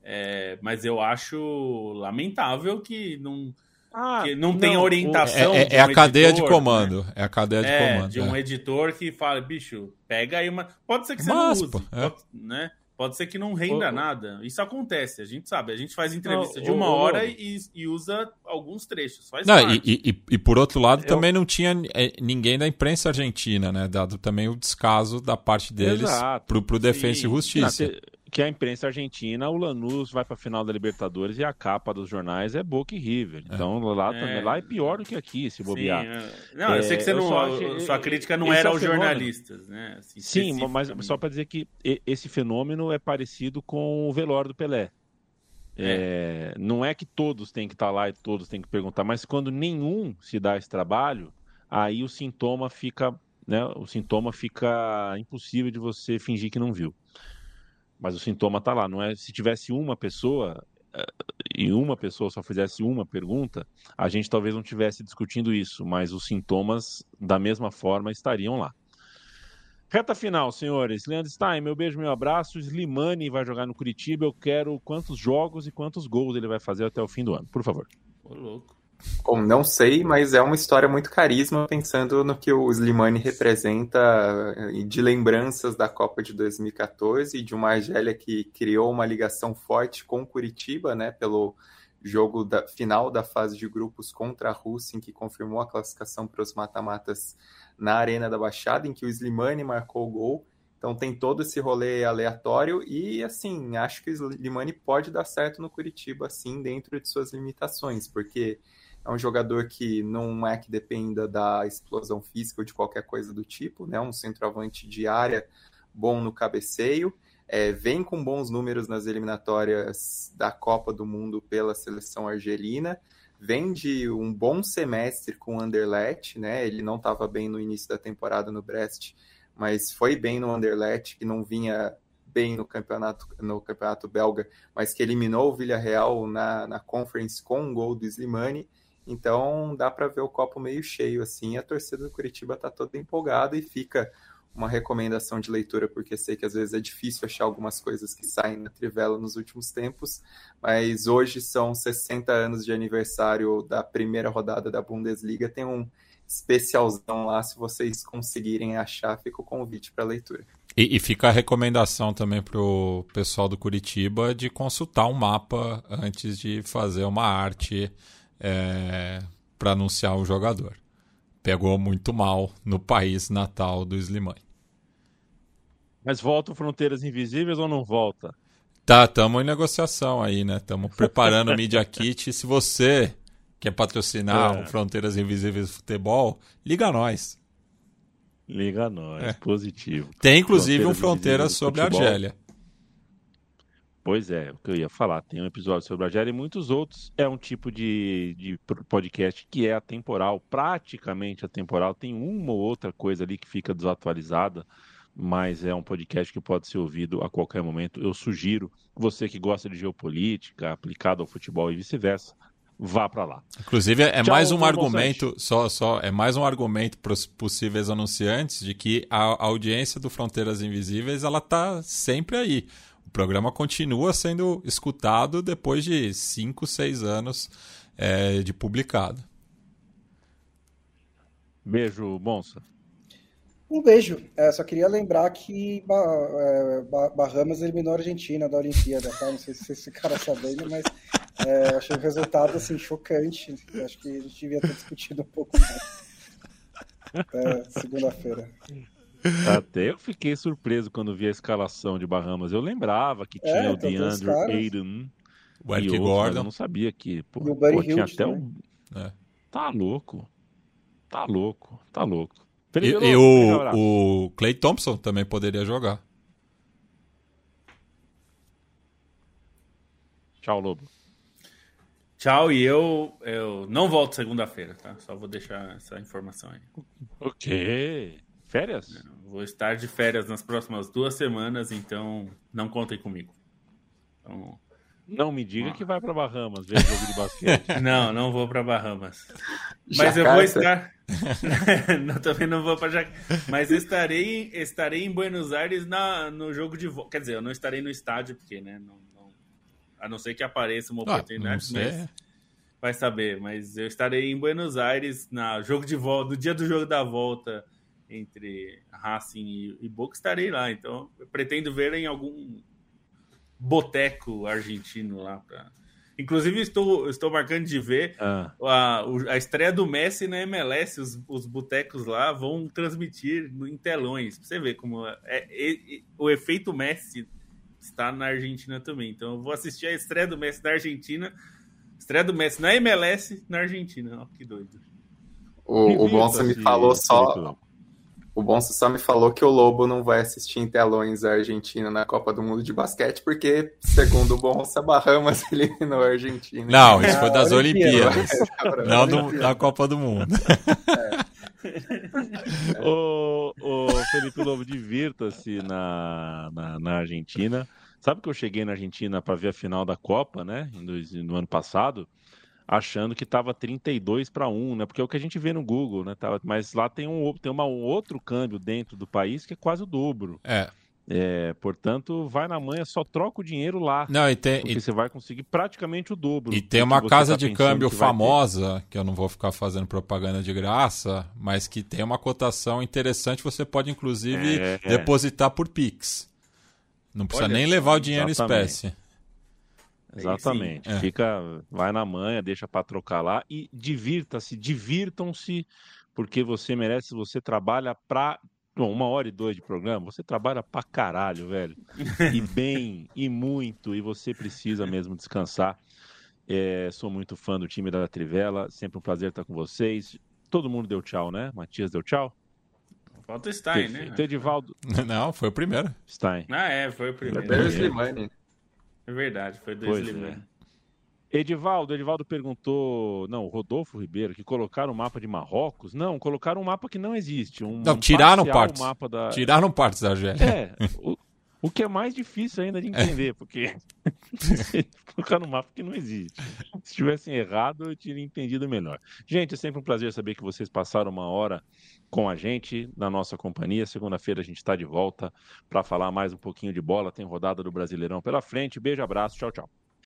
É, mas eu acho lamentável que não ah, que não, não tem orientação. É, é, é um a cadeia editor, de comando. Né? É a cadeia de é, comando. De um é. editor que fala, bicho, pega aí uma. Pode ser que você Mas, não use, é. pode, né? Pode ser que não renda nada. Isso acontece, a gente sabe. A gente faz entrevista não, de uma hora e, e, usa alguns trechos. Faz não, e, e, e, por outro lado, Eu... também não tinha ninguém da imprensa argentina, né? Dado também o descaso da parte deles Exato. pro, pro Defensa e Justiça. Não, que a imprensa argentina, o Lanús vai para a final da Libertadores e a capa dos jornais é Boca e River. É. Então lá, é. lá é pior do que aqui, se bobear. Sim, é. Não, eu sei que você não, sua, sua crítica não era é aos jornalistas, né? Assim, Sim, mas só para dizer que esse fenômeno é parecido com o velório do Pelé. É. não é que todos têm que estar tá lá e todos têm que perguntar, mas quando nenhum se dá esse trabalho, aí o sintoma fica, né, o sintoma fica impossível de você fingir que não viu mas o sintoma está lá. Não é se tivesse uma pessoa eh, e uma pessoa só fizesse uma pergunta, a gente talvez não tivesse discutindo isso, mas os sintomas da mesma forma estariam lá. Reta final, senhores. Leandro Stein, meu beijo, meu abraço. Slimani vai jogar no Curitiba. Eu quero quantos jogos e quantos gols ele vai fazer até o fim do ano, por favor. Ô, louco. Bom, não sei, mas é uma história muito carisma, pensando no que o Slimani representa eh, de lembranças da Copa de 2014 e de uma Argélia que criou uma ligação forte com Curitiba, né, pelo jogo da, final da fase de grupos contra a Rússia, em que confirmou a classificação para os mata-matas na Arena da Baixada, em que o Slimani marcou o gol. Então tem todo esse rolê aleatório e, assim, acho que o Slimani pode dar certo no Curitiba, assim, dentro de suas limitações, porque é um jogador que não é que dependa da explosão física ou de qualquer coisa do tipo, né? Um centroavante de área bom no cabeceio. É, vem com bons números nas eliminatórias da Copa do Mundo pela seleção argelina. Vem de um bom semestre com o Anderlecht, né? Ele não estava bem no início da temporada no Brest, mas foi bem no Anderlecht, que não vinha bem no campeonato, no campeonato belga, mas que eliminou o Villarreal na, na Conference com um gol do Slimani. Então dá para ver o copo meio cheio assim. A torcida do Curitiba está toda empolgada e fica uma recomendação de leitura, porque sei que às vezes é difícil achar algumas coisas que saem na Trivela nos últimos tempos, mas hoje são 60 anos de aniversário da primeira rodada da Bundesliga, tem um especialzão lá, se vocês conseguirem achar, fica o convite para leitura. E, e, fica a recomendação também para o pessoal do Curitiba de consultar um mapa antes de fazer uma arte é, para anunciar o jogador. Pegou muito mal no país natal do Slimane. Mas voltam Fronteiras Invisíveis ou não volta? Tá, estamos em negociação aí, né? Estamos preparando o Media Kit. Se você quer patrocinar é. o Fronteiras Invisíveis Futebol, liga a nós. Liga a nós, é. positivo. Tem inclusive Fronteiras um Fronteira sobre a Argélia. Pois é, o que eu ia falar. Tem um episódio sobre a Argélia e muitos outros. É um tipo de, de podcast que é atemporal, praticamente atemporal. Tem uma ou outra coisa ali que fica desatualizada, mas é um podcast que pode ser ouvido a qualquer momento. Eu sugiro, você que gosta de geopolítica aplicado ao futebol e vice-versa, vá para lá. Inclusive é Tchau, mais um argumento, só só é mais um argumento para os possíveis anunciantes de que a audiência do Fronteiras Invisíveis ela tá sempre aí. O programa continua sendo escutado depois de 5, 6 anos é, de publicado. Beijo, Bonsa. Um beijo. É, só queria lembrar que é, Bahamas eliminou a Argentina da Olimpíada, tá? Não sei se esse cara sabendo, mas é, achei o resultado assim, chocante. Acho que a gente devia ter discutido um pouco mais. Até segunda-feira. Até eu fiquei surpreso quando vi a escalação de Bahamas. Eu lembrava que tinha é, o DeAndre Aiden. O Eric Gordon. Eu não sabia que. Pô, e o Buddy pô, tinha até um... é. Tá louco. Tá louco. Tá louco. E, e o, o Clay Thompson também poderia jogar. Tchau, Lobo. Tchau, e eu, eu não volto segunda-feira, tá? Só vou deixar essa informação aí. Ok. Férias? Vou estar de férias nas próximas duas semanas, então não contem comigo. Então... Não me diga ah. que vai para Bahamas ver jogo de basquete. (laughs) não, não vou para Bahamas. (laughs) Mas Jacarta. eu vou estar. (laughs) não, também não vou para Jac... Mas estarei, estarei em Buenos Aires na, no jogo de volta. Quer dizer, eu não estarei no estádio, porque, né? Não, não... A não ser que apareça uma ah, oportunidade, mas vai saber. Mas eu estarei em Buenos Aires na jogo de volta, no dia do jogo da volta entre Racing e, e Boca, estarei lá. Então, eu pretendo ver em algum boteco argentino lá. Pra... Inclusive, estou, estou marcando de ver ah. a, a estreia do Messi na MLS. Os, os botecos lá vão transmitir em telões. Pra você ver como é, é, é, o efeito Messi está na Argentina também. Então, eu vou assistir a estreia do Messi na Argentina. Estreia do Messi na MLS na Argentina. Ó, que doido. O, o Bonsa me falou só. O Bonso só me falou que o Lobo não vai assistir em telões a Argentina na Copa do Mundo de basquete, porque, segundo o Bonsa, Bahamas (laughs) eliminou a Argentina. Não, isso foi das Olimpíadas. (laughs) não do, da Copa do Mundo. É. o, o Felipe Lobo, divirta-se na, na, na, Argentina. Sabe que eu cheguei na Argentina para ver a final da Copa, né? No, no ano passado achando que estava 32 para 1, né? Porque é o que a gente vê no Google, né? Mas lá tem um, tem uma, um outro câmbio dentro do país que é quase o dobro. É. É, portanto, vai na manhã, só troca o dinheiro lá. Não, e tem, porque e, você vai conseguir praticamente o dobro. E tem uma casa tá de câmbio que famosa, que eu não vou ficar fazendo propaganda de graça, mas que tem uma cotação interessante. Você pode, inclusive, é, é. depositar por Pix. Não precisa Olha, nem levar o dinheiro exatamente. em espécie. Exatamente. É. Fica, vai na manha, deixa para trocar lá e divirta-se, divirtam-se, porque você merece, você trabalha pra. Bom, uma hora e dois de programa, você trabalha pra caralho, velho. (laughs) E bem, e muito, e você precisa mesmo descansar. É, sou muito fã do time da Trivela, sempre um prazer estar com vocês. Todo mundo deu tchau, né? Matias deu tchau? Falta o Stein, né? Edivaldo. (laughs) Não, foi o primeiro. Stein. Ah, é, foi o primeiro. É. É verdade, foi do pois Slimane. É. Edivaldo, Edivaldo perguntou, não, Rodolfo Ribeiro, que colocaram o mapa de Marrocos? Não, colocaram um mapa que não existe. Um não, tiraram partes. Mapa da... Tiraram partes da Argélia. É, o, o, que é mais difícil ainda de entender, é. porque (laughs) (laughs) colocaram um mapa que não existe. Se tivessem errado, eu teria entendido melhor. Gente, é sempre um prazer saber que vocês passaram uma hora com a gente, na nossa companhia. Segunda-feira a gente está de volta para falar mais um pouquinho de bola. Tem rodada do Brasileirão pela frente. Beijo, abraço, tchau, tchau.